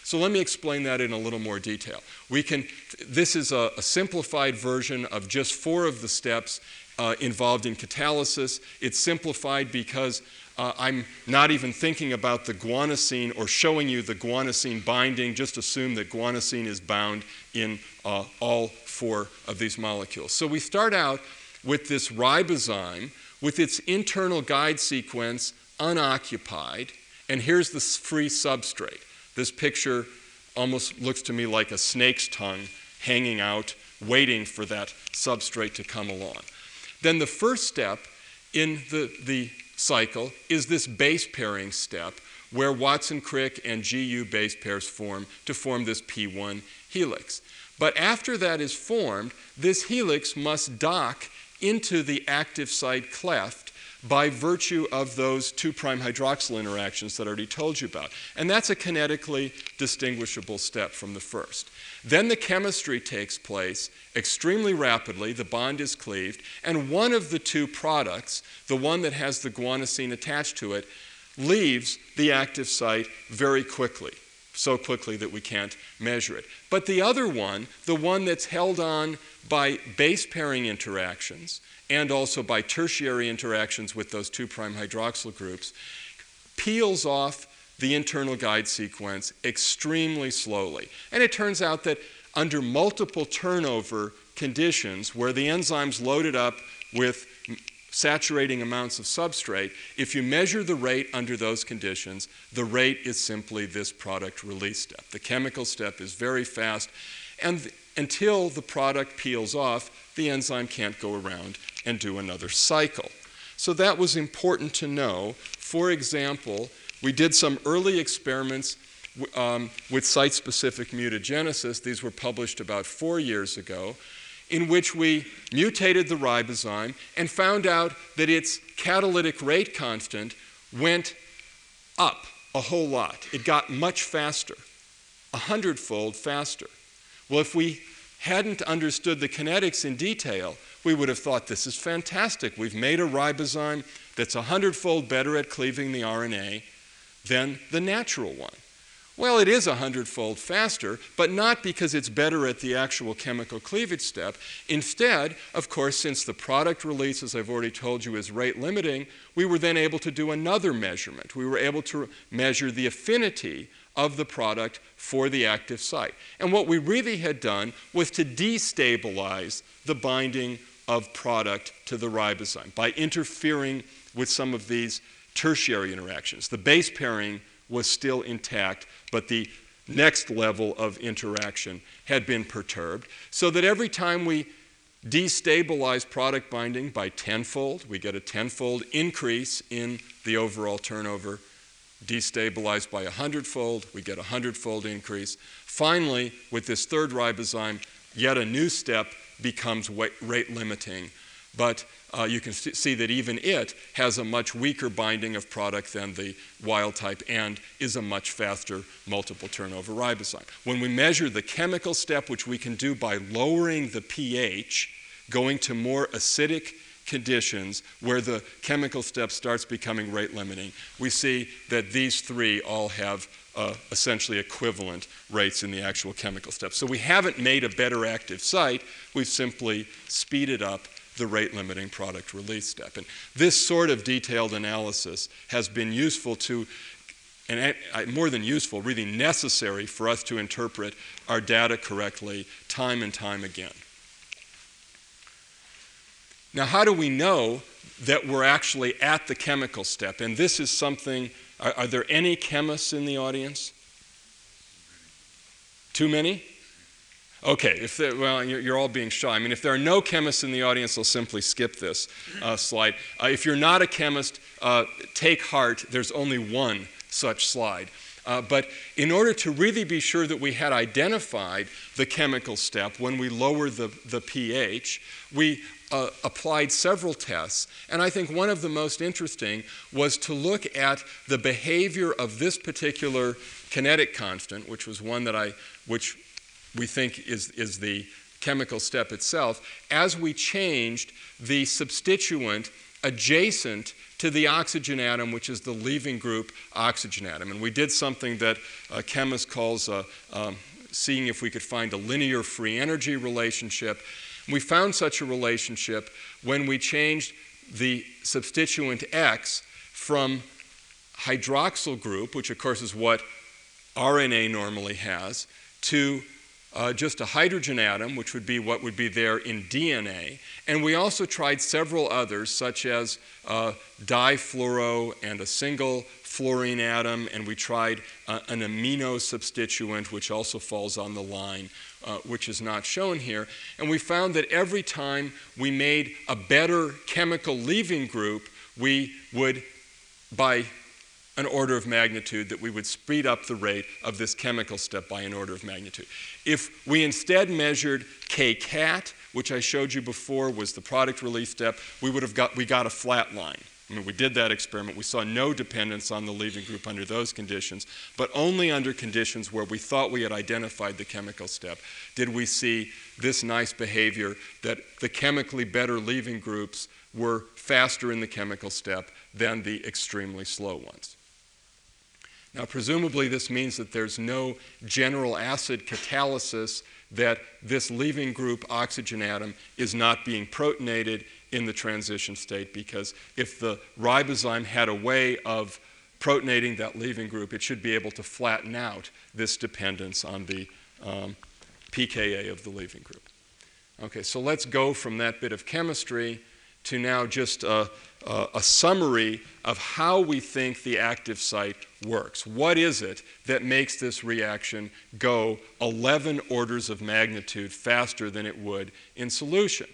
So let me explain that in a little more detail. We can, this is a, a simplified version of just four of the steps uh, involved in catalysis. It's simplified because uh, I'm not even thinking about the guanosine or showing you the guanosine binding. Just assume that guanosine is bound in uh, all four of these molecules. So we start out with this ribozyme with its internal guide sequence unoccupied, and here's the free substrate. This picture almost looks to me like a snake's tongue hanging out waiting for that substrate to come along. Then the first step in the, the cycle is this base pairing step where Watson Crick and GU base pairs form to form this P1 helix. But after that is formed, this helix must dock into the active site cleft by virtue of those 2' prime hydroxyl interactions that I already told you about. And that's a kinetically distinguishable step from the first. Then the chemistry takes place extremely rapidly, the bond is cleaved, and one of the two products, the one that has the guanosine attached to it, leaves the active site very quickly, so quickly that we can't measure it. But the other one, the one that's held on by base pairing interactions and also by tertiary interactions with those 2' prime hydroxyl groups, peels off the internal guide sequence extremely slowly. And it turns out that under multiple turnover conditions, where the enzyme's loaded up with saturating amounts of substrate, if you measure the rate under those conditions, the rate is simply this product release step. The chemical step is very fast, and th- until the product peels off, the enzyme can't go around and do another cycle. So that was important to know. For example, we did some early experiments um, with site specific mutagenesis. These were published about four years ago in which we mutated the ribozyme and found out that its catalytic rate constant went up a whole lot. It got much faster, a hundredfold faster. Well, if we hadn't understood the kinetics in detail, we would have thought this is fantastic. We've made a ribozyme that's a hundredfold better at cleaving the RNA than the natural one. Well, it is a hundredfold faster, but not because it's better at the actual chemical cleavage step. Instead, of course, since the product release, as I've already told you, is rate limiting, we were then able to do another measurement. We were able to measure the affinity of the product for the active site. And what we really had done was to destabilize the binding of product to the ribozyme by interfering with some of these tertiary interactions. The base pairing was still intact, but the next level of interaction had been perturbed, so that every time we destabilize product binding by tenfold, we get a tenfold increase in the overall turnover. Destabilized by a hundredfold, we get a hundredfold increase. Finally, with this third ribozyme, yet a new step becomes rate limiting. But uh, you can see that even it has a much weaker binding of product than the wild type and is a much faster multiple turnover ribozyme. When we measure the chemical step, which we can do by lowering the pH, going to more acidic conditions where the chemical step starts becoming rate limiting, we see that these three all have uh, essentially equivalent rates in the actual chemical step. So we haven't made a better active site, we've simply speeded up the rate limiting product release step. And this sort of detailed analysis has been useful to, and more than useful, really necessary for us to interpret our data correctly time and time again. Now, how do we know that we're actually at the chemical step? And this is something, are, are there any chemists in the audience? Too many? Okay, if well, you're, all being shy. I mean, if there are no chemists in the audience, I'll simply skip this uh, slide. Uh, if you're not a chemist, uh, take heart. There's only one such slide. Uh, but in order to really be sure that we had identified the chemical step when we lowered the, the pH, we uh, applied several tests. And I think one of the most interesting was to look at the behavior of this particular kinetic constant, which was one that I, which we think is, is the chemical step itself, as we changed the substituent adjacent to the oxygen atom, which is the leaving group oxygen atom. And we did something that a chemist calls a, um, seeing if we could find a linear free energy relationship. We found such a relationship when we changed the substituent X from hydroxyl group, which of course is what RNA normally has, to uh, just a hydrogen atom, which would be what would be there in DNA. And we also tried several others, such as uh, difluoro and a single fluorine atom, and we tried uh, an amino substituent, which also falls on the line, uh, which is not shown here. And we found that every time we made a better chemical leaving group, we would, by an order of magnitude that we would speed up the rate of this chemical step by an order of magnitude. If we instead measured kcat, which I showed you before was the product release step, we would have got we got a flat line. I mean, we did that experiment. We saw no dependence on the leaving group under those conditions, but only under conditions where we thought we had identified the chemical step did we see this nice behavior that the chemically better leaving groups were faster in the chemical step than the extremely slow ones. Now, presumably, this means that there's no general acid catalysis, that this leaving group oxygen atom is not being protonated in the transition state, because if the ribozyme had a way of protonating that leaving group, it should be able to flatten out this dependence on the um, pKa of the leaving group. Okay, so let's go from that bit of chemistry to now just a, a, a, summary of how we think the active site works. What is it that makes this reaction go 11 orders of magnitude faster than it would in solution?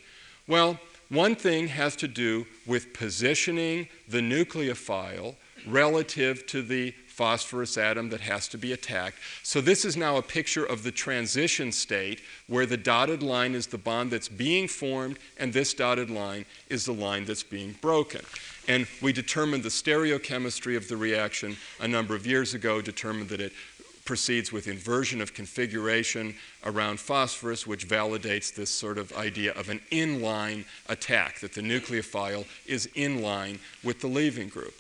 Well, one thing has to do with positioning the nucleophile relative to the phosphorus atom that has to be attacked. So this is now a picture of the transition state where the dotted line is the bond that's being formed and this dotted line is the line that's being broken. And we determined the stereochemistry of the reaction a number of years ago, determined that it proceeds with inversion of configuration around phosphorus, which validates this sort of idea of an inline attack, that the nucleophile is in line with the leaving group.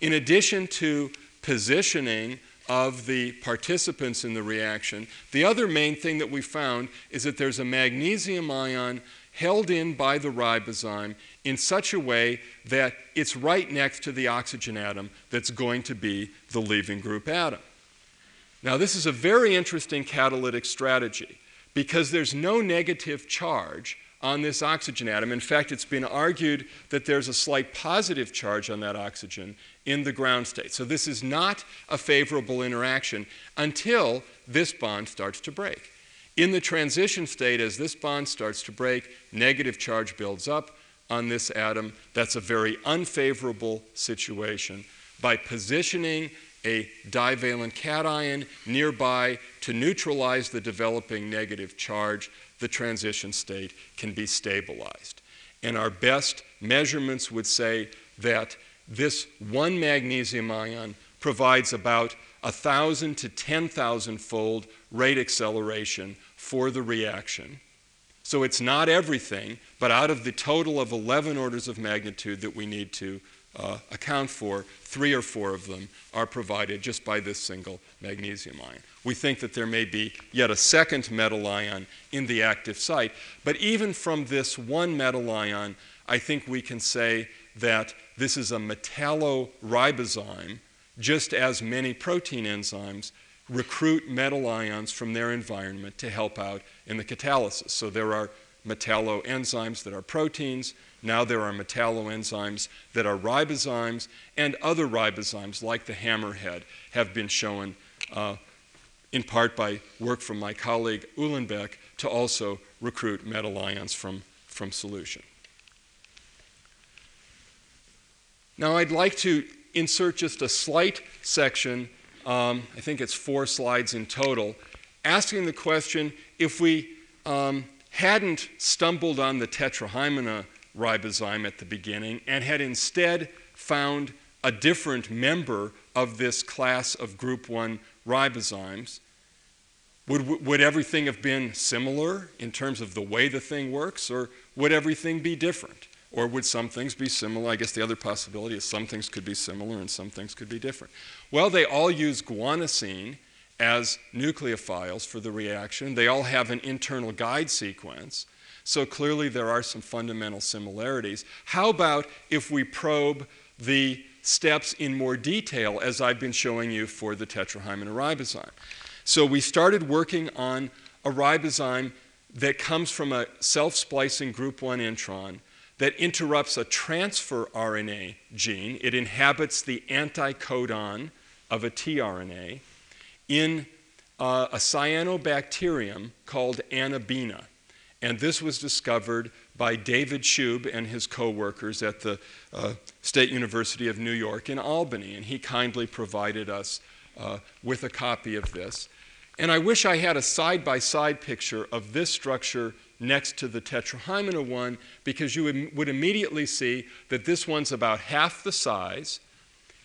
In addition to positioning of the participants in the reaction. The other main thing that we found is that there's a magnesium ion held in by the ribozyme in such a way that it's right next to the oxygen atom that's going to be the leaving group atom. Now, this is a very interesting catalytic strategy because there's no negative charge on this oxygen atom. In fact, it's been argued that there's a slight positive charge on that oxygen in the ground state. So this is not a favorable interaction until this bond starts to break. In the transition state, as this bond starts to break, negative charge builds up on this atom. That's a very unfavorable situation. By positioning a divalent cation nearby to neutralize the developing negative charge, the transition state can be stabilized. And our best measurements would say that this one magnesium ion provides about 1,000 to 10,000 fold rate acceleration for the reaction. So it's not everything, but out of the total of 11 orders of magnitude that we need to uh, account for, three or four of them are provided just by this single magnesium ion. We think that there may be yet a second metal ion in the active site, but even from this one metal ion, I think we can say that this is a metalloribozyme, just as many protein enzymes recruit metal ions from their environment to help out in the catalysis. So there are metalloenzymes that are proteins, now there are metalloenzymes that are ribozymes, and other ribozymes, like the hammerhead, have been shown, uh, in part by work from my colleague Uhlenbeck, to also recruit metal ions from, from solution. Now, I'd like to insert just a slight section, um, I think it's four slides in total, asking the question if we um, hadn't stumbled on the tetrahymena ribozyme at the beginning and had instead found a different member of this class of group 1 ribozymes, would, would everything have been similar in terms of the way the thing works, or would everything be different? Or would some things be similar? I guess the other possibility is some things could be similar and some things could be different. Well, they all use guanosine as nucleophiles for the reaction. They all have an internal guide sequence. So clearly there are some fundamental similarities. How about if we probe the steps in more detail as I've been showing you for the tetrahymena ribozyme? So we started working on a ribozyme that comes from a self splicing group 1 intron that interrupts a transfer RNA gene. It inhabits the anticodon of a tRNA in uh, a cyanobacterium called Anabaena. And this was discovered by David Shub and his co workers at the uh, State University of New York in Albany. And he kindly provided us uh, with a copy of this. And I wish I had a side by side picture of this structure next to the tetrahymena one because you would, immediately see that this one's about half the size.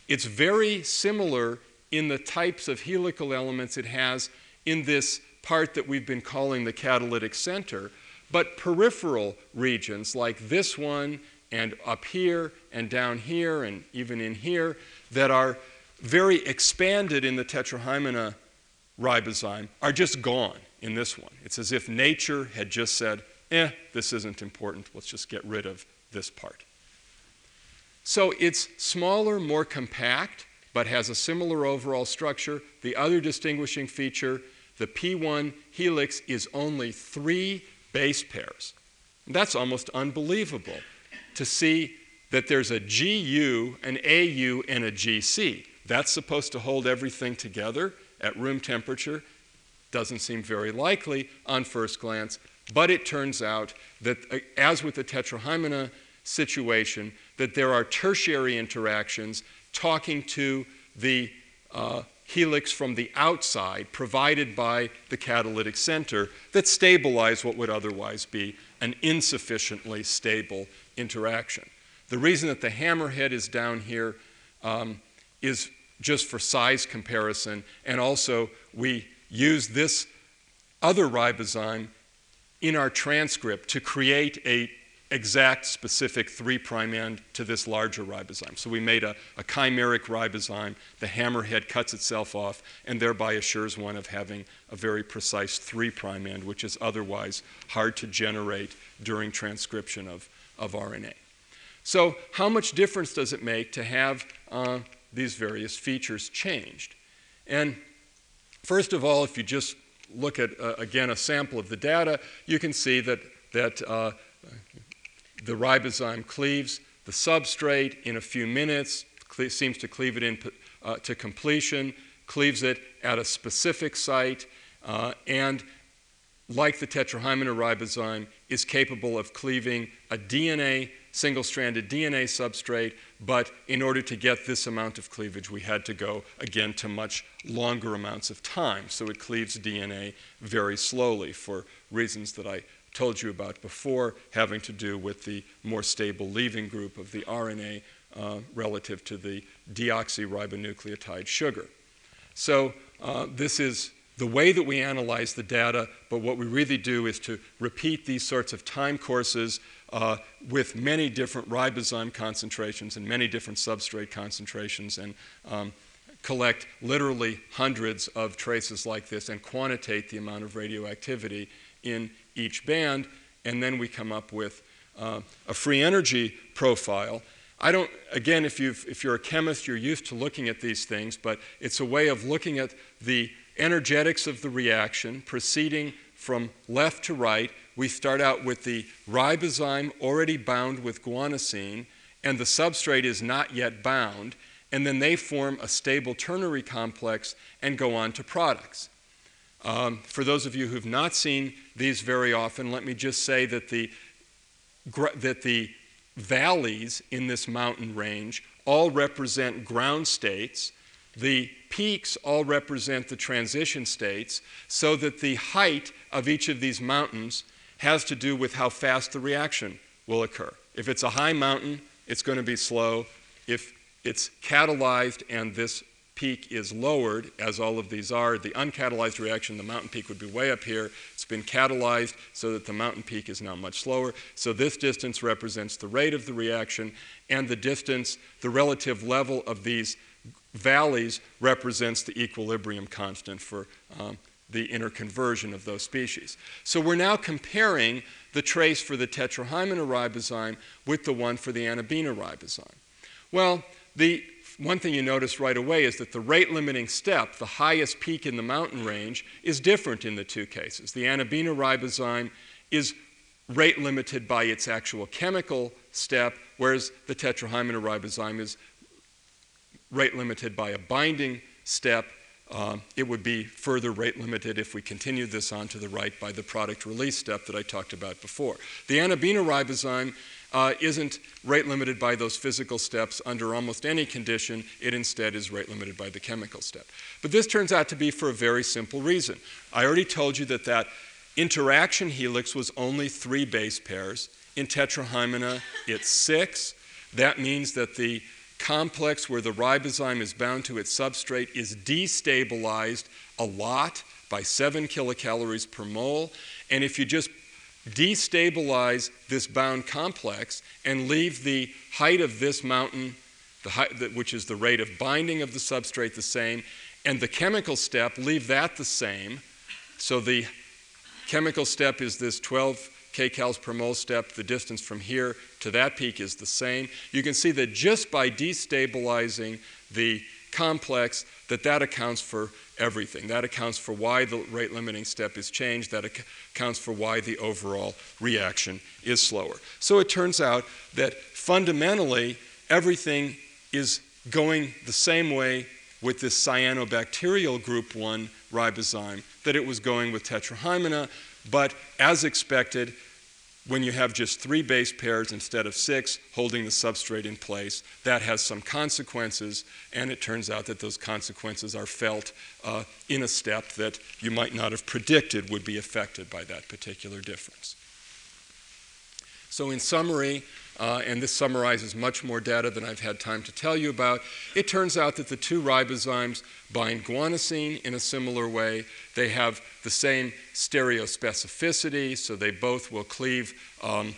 It's very similar in the types of helical elements it has in this part that we've been calling the catalytic center, but peripheral regions like this one and up here and down here and even in here that are very expanded in the tetrahymena ribozyme are just gone in this one. It's as if nature had just said, eh, this isn't important, let's just get rid of this part. So it's smaller, more compact, but has a similar overall structure. The other distinguishing feature, the P1 helix is only three base pairs. That's almost unbelievable to see that there's a GU, an AU, and a GC. That's supposed to hold everything together at room temperature. Doesn't seem very likely on first glance, but it turns out that, uh, as with the tetrahymena situation, that there are tertiary interactions talking to the uh, helix from the outside provided by the catalytic center that stabilize what would otherwise be an insufficiently stable interaction. The reason that the hammerhead is down here um, is just for size comparison, and also we use this other ribozyme in our transcript to create a exact specific 3' prime end to this larger ribozyme. So we made a, a, chimeric ribozyme. The hammerhead cuts itself off and thereby assures one of having a very precise 3' prime end, which is otherwise hard to generate during transcription of, of RNA. So, how much difference does it make to have uh, these various features changed? And first of all, if you just look at, uh, again, a sample of the data, you can see that, that uh, the ribozyme cleaves the substrate in a few minutes, cle- seems to cleave it in uh, to completion, cleaves it at a specific site, uh, and like the tetrahymena ribozyme, is capable of cleaving a DNA, single stranded DNA substrate, but in order to get this amount of cleavage, we had to go again to much longer amounts of time. So it cleaves DNA very slowly for reasons that I told you about before, having to do with the more stable leaving group of the RNA uh, relative to the deoxyribonucleotide sugar. So, uh, this is the way that we analyze the data, but what we really do is to repeat these sorts of time courses uh, with many different ribozyme concentrations and many different substrate concentrations and um, collect literally hundreds of traces like this and quantitate the amount of radioactivity in each band, and then we come up with uh, a free energy profile. I don't, again, if, you if you're a chemist, you're used to looking at these things, but it's a way of looking at the energetics of the reaction proceeding from left to right. We start out with the ribozyme already bound with guanosine, and the substrate is not yet bound, and then they form a stable ternary complex and go on to products. Um, for those of you who've not seen these very often, let me just say that the, that the valleys in this mountain range all represent ground states. The peaks all represent the transition states, so that the height of each of these mountains has to do with how fast the reaction will occur. If it's a high mountain, it's going to be slow. If it's catalyzed and this peak is lowered, as all of these are. The uncatalyzed reaction, the mountain peak would be way up here. It's been catalyzed so that the mountain peak is now much slower. So this distance represents the rate of the reaction, and the distance, the relative level of these valleys represents the equilibrium constant for um, the interconversion of those species. So we're now comparing the trace for the tetrahymena ribozyme with the one for the Anabaena ribozyme. Well, the one thing you notice right away is that the rate limiting step, the highest peak in the mountain range, is different in the two cases. The Anabaena ribozyme is rate limited by its actual chemical step, whereas the tetrahymena ribozyme is rate limited by a binding step. Uh, it would be further rate limited if we continued this on to the right by the product release step that I talked about before. The Anabaena ribozyme uh, isn't rate limited by those physical steps under almost any condition. It instead is rate limited by the chemical step. But this turns out to be for a very simple reason. I already told you that that interaction helix was only three base pairs. In tetrahymena, it's six. That means that the complex where the ribozyme is bound to its substrate is destabilized a lot by 7 kilocalories per mole. And if you just destabilize this bound complex and leave the height of this mountain, the height, which is the rate of binding of the substrate, the same, and the chemical step, leave that the same. So the chemical step is this 12 kcals per mole step. The distance from here to that peak is the same. You can see that just by destabilizing the complex, that that accounts for everything. That accounts for why the rate limiting step is changed. That accounts for why the overall reaction is slower. So it turns out that fundamentally everything is going the same way with this cyanobacterial group 1 ribozyme that it was going with tetrahymena, but as expected, when you have just three base pairs instead of six holding the substrate in place, that has some consequences, and it turns out that those consequences are felt uh, in a step that you might not have predicted would be affected by that particular difference. So, in summary, uh, and this summarizes much more data than I've had time to tell you about. It turns out that the two ribozymes bind guanosine in a similar way. They have the same stereospecificity, so they both will cleave um,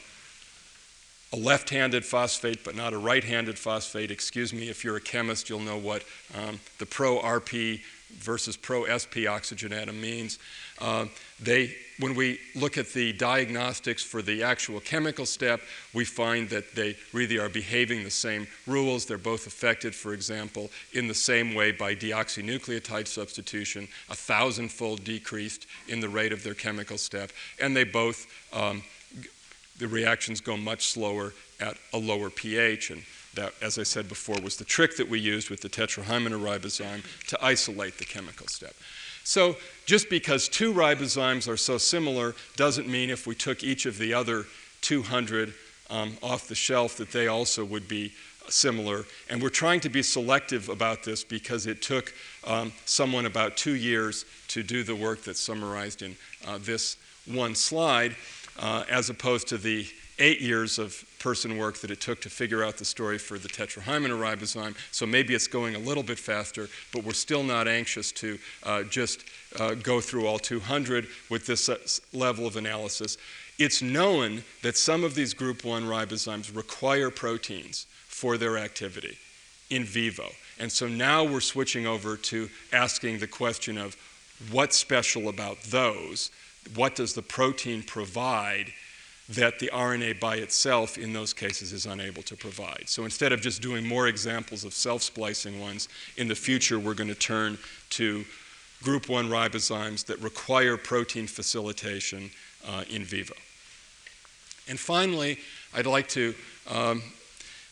a left handed phosphate, but not a right handed phosphate. Excuse me, if you're a chemist, you'll know what um, the pro RP versus pro SP oxygen atom means. Uh, they, when we look at the diagnostics for the actual chemical step, we find that they really are behaving the same rules. They're both affected, for example, in the same way by deoxynucleotide substitution, a thousandfold decreased in the rate of their chemical step, and they both, um, the reactions go much slower at a lower pH. And that, as I said before, was the trick that we used with the tetrahymena ribozyme to isolate the chemical step. So, just because two ribozymes are so similar doesn't mean if we took each of the other 200 um, off the shelf that they also would be similar. And we're trying to be selective about this because it took um, someone about two years to do the work that's summarized in uh, this one slide, uh, as opposed to the eight years of person work that it took to figure out the story for the tetrahymena ribozyme. So maybe it's going a little bit faster, but we're still not anxious to uh, just uh, go through all 200 with this uh, level of analysis. It's known that some of these group 1 ribozymes require proteins for their activity in vivo. And so now we're switching over to asking the question of what's special about those? What does the protein provide that the RNA by itself in those cases is unable to provide. So instead of just doing more examples of self splicing ones, in the future we're going to turn to group 1 ribozymes that require protein facilitation uh, in vivo. And finally, I'd like to um,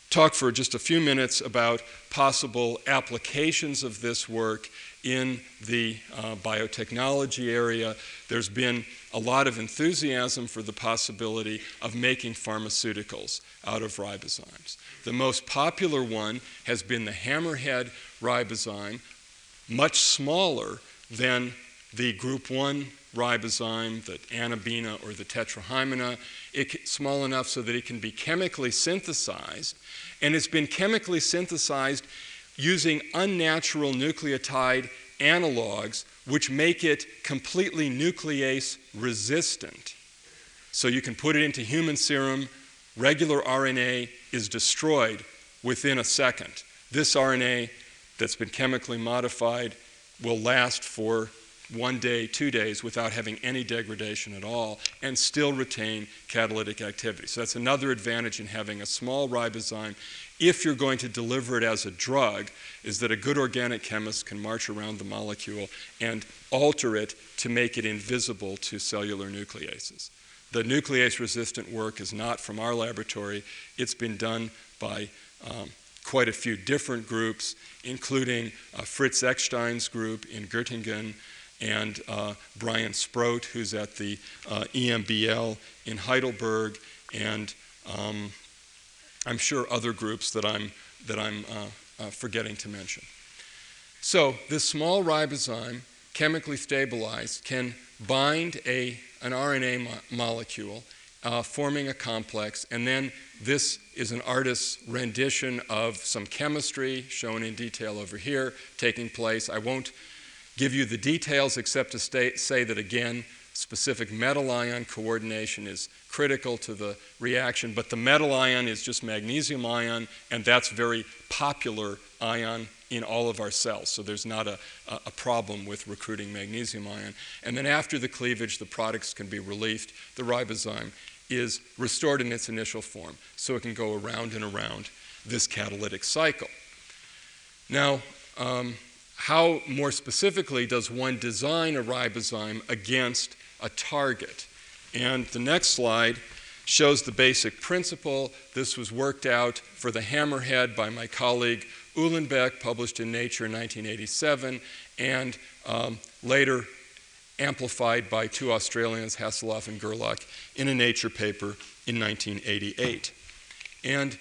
talk for just a few minutes about possible applications of this work in the uh, biotechnology area. There's been a lot of enthusiasm for the possibility of making pharmaceuticals out of ribozymes. The most popular one has been the hammerhead ribozyme, much smaller than the group 1 ribozyme, the Anabaena or the tetrahymena. It's small enough so that it can be chemically synthesized, and it's been chemically synthesized using unnatural nucleotide analogs which make it completely nuclease resistant. So you can put it into human serum, regular RNA is destroyed within a second. This RNA that's been chemically modified will last for one day, two days without having any degradation at all. and still retain catalytic activity. So that's another advantage in having a small ribozyme if you're going to deliver it as a drug, is that a good organic chemist can march around the molecule and alter it to make it invisible to cellular nucleases. The nuclease resistant work is not from our laboratory, it's been done by um, quite a few different groups, including uh, Fritz Eckstein's group in Göttingen and uh, Brian Sproat, who's at the uh, EMBL in Heidelberg, and um, I'm sure other groups that I'm, that I'm uh, uh, forgetting to mention. So, this small ribozyme, chemically stabilized, can bind a, an RNA mo- molecule, uh, forming a complex, and then this is an artist's rendition of some chemistry shown in detail over here taking place. I won't give you the details except to state, say that again, specific metal ion coordination is critical to the reaction, but the metal ion is just magnesium ion, and that's very popular ion in all of our cells. So there's not a, a problem with recruiting magnesium ion. And then after the cleavage, the products can be released. The ribozyme is restored in its initial form, so it can go around and around this catalytic cycle. Now, um, how more specifically does one design a ribozyme against a target? And the next slide shows the basic principle. This was worked out for the hammerhead by my colleague Uhlenbeck, published in Nature in 1987, and um, later amplified by two Australians, Haseloff and Gerlach, in a Nature paper in 1988. And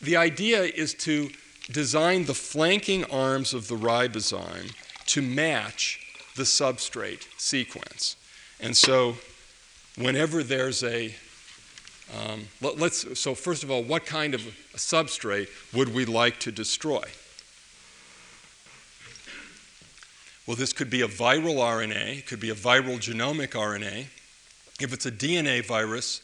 the idea is to design the flanking arms of the ribozyme to match the substrate sequence. And so, whenever there's a um, let, us so first of all, what kind of substrate would we like to destroy? Well, this could be a viral RNA, it could be a viral genomic RNA. If it's a DNA virus,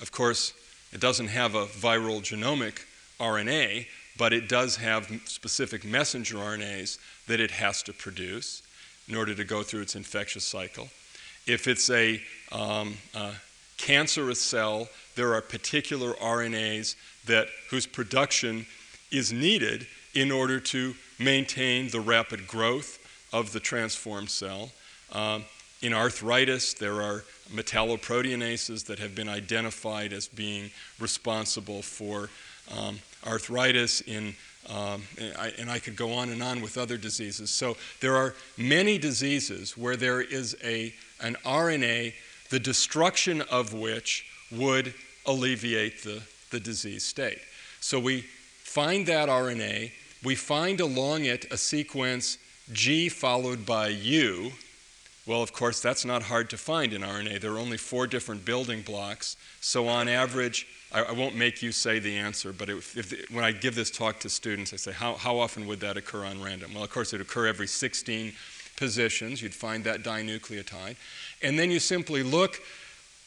of course, it doesn't have a viral genomic RNA, but it does have specific messenger RNAs that it has to produce in order to go through its infectious cycle. If it's a, um, a cancerous cell, there are particular RNAs that, whose production is needed in order to maintain the rapid growth of the transformed cell. Um, in arthritis, there are metalloproteinases that have been identified as being responsible for um, arthritis, in, um, and, I, and I could go on and on with other diseases. So there are many diseases where there is a, an RNA, the destruction of which would alleviate the, the disease state. So we find that RNA, we find along it a sequence G followed by U. Well, of course, that's not hard to find in RNA. There are only four different building blocks. So, on average, I, I won't make you say the answer, but if, if, when I give this talk to students, I say, how, how often would that occur on random? Well, of course, it would occur every 16 positions. You'd find that dinucleotide. And then you simply look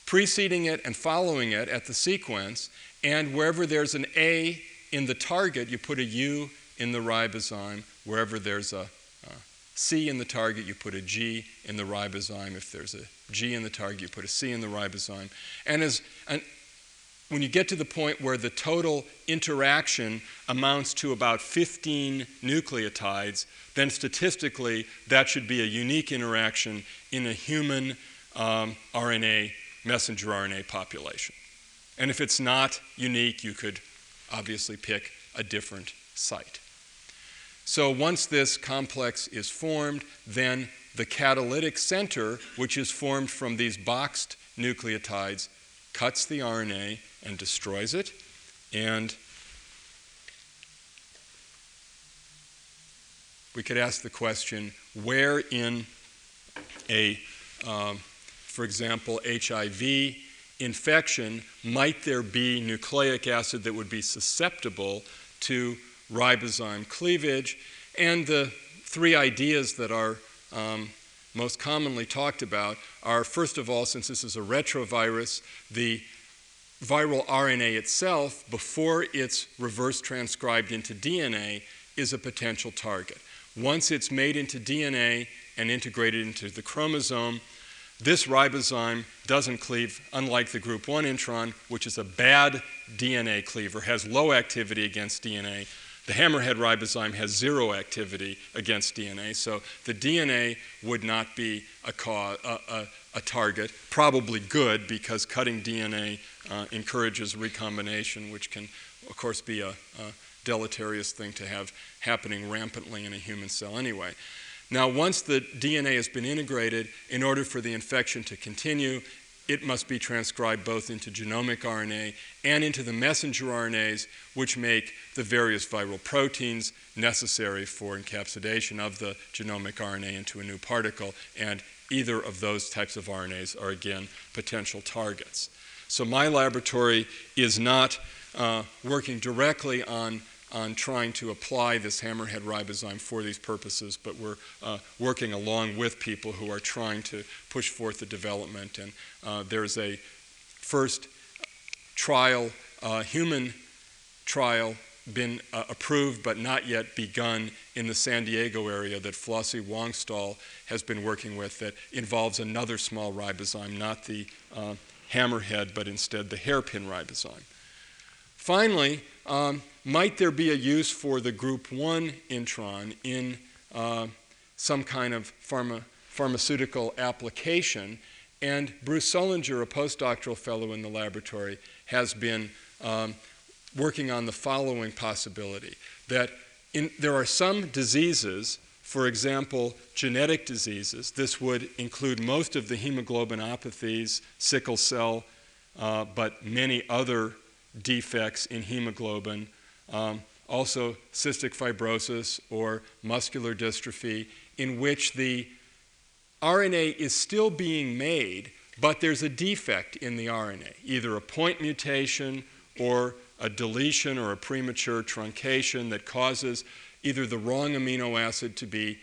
preceding it and following it at the sequence, and wherever there's an A in the target, you put a U in the ribozyme. Wherever there's a uh, C in the target, you put a G in the ribozyme. If there's a G in the target, you put a C in the ribozyme. And as, when you get to the point where the total interaction amounts to about 15 nucleotides, then statistically that should be a unique interaction in a human um, RNA, messenger RNA population. And if it's not unique, you could obviously pick a different site. So once this complex is formed, then the catalytic center, which is formed from these boxed nucleotides, cuts the RNA and destroys it. And we could ask the question where in a, um, for example, HIV infection might there be nucleic acid that would be susceptible to ribozyme cleavage? And the three ideas that are um, most commonly talked about are first of all, since this is a retrovirus, the viral RNA itself, before it's reverse transcribed into DNA, is a potential target. Once it's made into DNA and integrated into the chromosome, this ribozyme doesn't cleave, unlike the group 1 intron, which is a bad DNA cleaver, has low activity against DNA. The hammerhead ribozyme has zero activity against DNA, so the DNA would not be a, cause, a, a, a target. Probably good because cutting DNA uh, encourages recombination, which can, of course, be a, a deleterious thing to have happening rampantly in a human cell anyway. Now, once the DNA has been integrated, in order for the infection to continue, it must be transcribed both into genomic RNA and into the messenger RNAs, which make the various viral proteins necessary for encapsulation of the genomic RNA into a new particle. And either of those types of RNAs are, again, potential targets. So, my laboratory is not uh, working directly on on trying to apply this hammerhead ribozyme for these purposes, but we're uh, working along with people who are trying to push forth the development. And uh, there's a first trial, uh, human trial, been uh, approved but not yet begun in the San Diego area that Flossie Wong-Staal has been working with that involves another small ribozyme, not the uh, hammerhead, but instead the hairpin ribozyme. Finally, um, might there be a use for the group 1 intron in uh, some kind of pharma, pharmaceutical application? And Bruce Sullenger, a postdoctoral fellow in the laboratory, has been um, working on the following possibility that in, there are some diseases, for example, genetic diseases. This would include most of the hemoglobinopathies, sickle cell, uh, but many other defects in hemoglobin, um, also cystic fibrosis or muscular dystrophy, in which the RNA is still being made, but there's a defect in the RNA, either a point mutation or a deletion or a premature truncation that causes either the wrong amino acid to be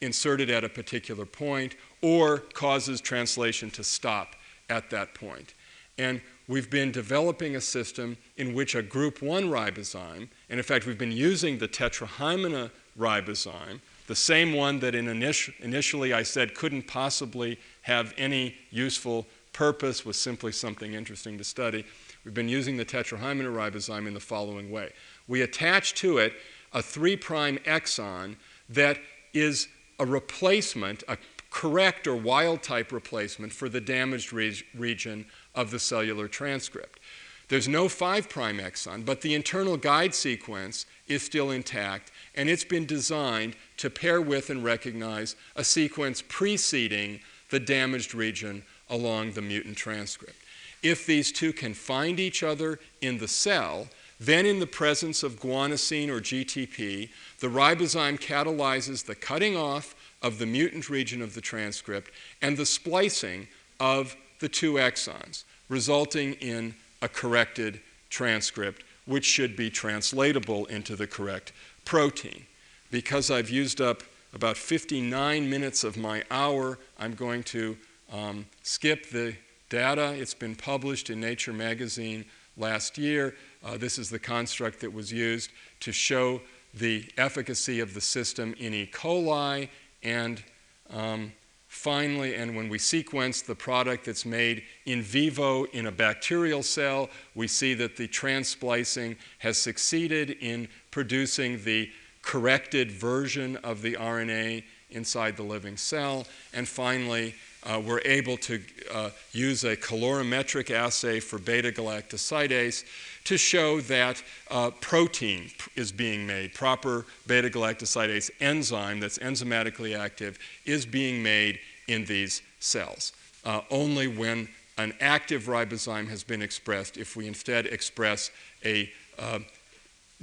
inserted at a particular point or causes translation to stop at that point. And we've been developing a system in which a group 1 ribozyme, and in fact, we've been using the tetrahymena ribozyme, the same one that in init- initially I said couldn't possibly have any useful purpose, was simply something interesting to study. We've been using the tetrahymena ribozyme in the following way. We attach to it a 3' exon that is a replacement, a correct or wild type replacement for the damaged re- region of the cellular transcript. There's no 5' exon, but the internal guide sequence is still intact, and it's been designed to pair with and recognize a sequence preceding the damaged region along the mutant transcript. If these two can find each other in the cell, then in the presence of guanosine or GTP, the ribozyme catalyzes the cutting off of the mutant region of the transcript and the splicing of the two exons, resulting in a corrected transcript, which should be translatable into the correct protein. Because I've used up about 59 minutes of my hour, I'm going to um, skip the data. It's been published in Nature magazine last year. Uh, this is the construct that was used to show the efficacy of the system in E. coli and um, finally, and when we sequence the product that's made in vivo in a bacterial cell, we see that the trans-splicing has succeeded in producing the corrected version of the RNA inside the living cell. And finally, uh, we're able to uh, use a colorimetric assay for beta galactosidase to show that uh, protein is being made. Proper beta galactosidase enzyme that's enzymatically active is being made in these cells. Uh, only when an active ribozyme has been expressed, if we instead express a uh,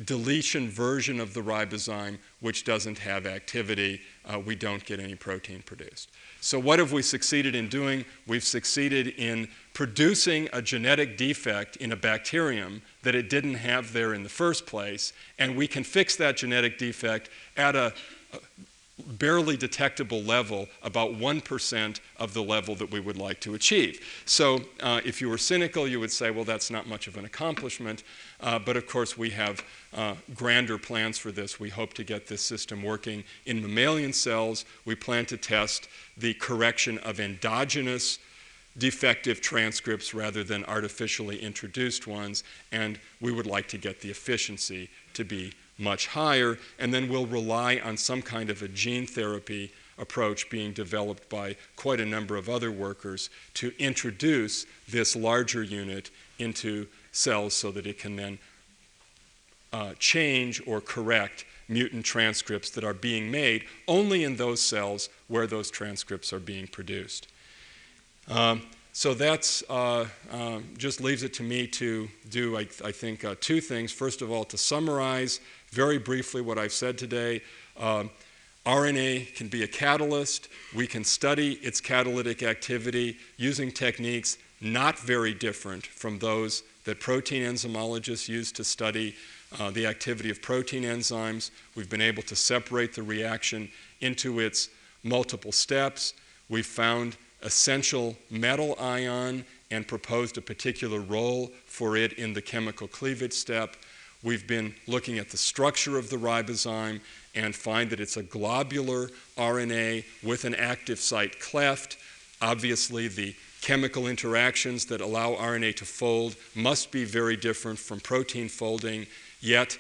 deletion version of the ribozyme which doesn't have activity, uh, we don't get any protein produced. So, what have we succeeded in doing? We've succeeded in producing a genetic defect in a bacterium that it didn't have there in the first place, and we can fix that genetic defect at a, barely detectable level, about 1% of the level that we would like to achieve. So uh, if you were cynical, you would say, well, that's not much of an accomplishment. Uh, but of course, we have uh, grander plans for this. We hope to get this system working in mammalian cells. We plan to test the correction of endogenous defective transcripts rather than artificially introduced ones, and we would like to get the efficiency to be much higher, and then we'll rely on some kind of a gene therapy approach being developed by quite a number of other workers to introduce this larger unit into cells so that it can then uh, change or correct mutant transcripts that are being made only in those cells where those transcripts are being produced. Um, so that's uh, uh, just leaves it to me to do, I, I think, uh, two things. First of all, to summarize very briefly what I've said today. Um, RNA can be a catalyst. We can study its catalytic activity using techniques not very different from those that protein enzymologists use to study uh, the activity of protein enzymes. We've been able to separate the reaction into its multiple steps. We've found essential metal ion and proposed a particular role for it in the chemical cleavage step. We've been looking at the structure of the ribozyme and find that it's a globular RNA with an active site cleft. Obviously, the chemical interactions that allow RNA to fold must be very different from protein folding, yet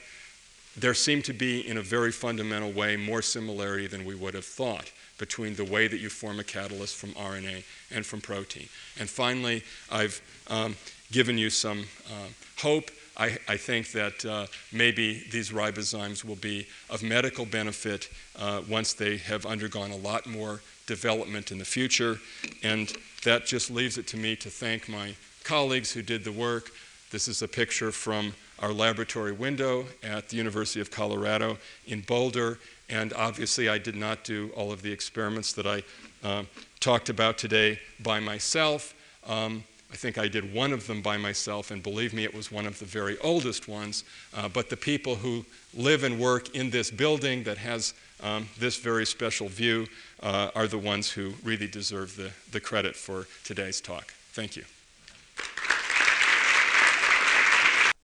there seem to be, in a very fundamental way, more similarity than we would have thought between the way that you form a catalyst from RNA and from protein. And finally, I've um, given you some uh, hope. I, I, think that uh, maybe these ribozymes will be of medical benefit uh, once they have undergone a lot more development in the future. And that just leaves it to me to thank my colleagues who did the work. This is a picture from our laboratory window at the University of Colorado in Boulder. And obviously, I did not do all of the experiments that I uh, talked about today by myself. Um, I think I did one of them by myself, and believe me, it was one of the very oldest ones. Uh, but the people who live and work in this building that has um, this very special view uh, are the ones who really deserve the, the credit for today's talk. Thank you.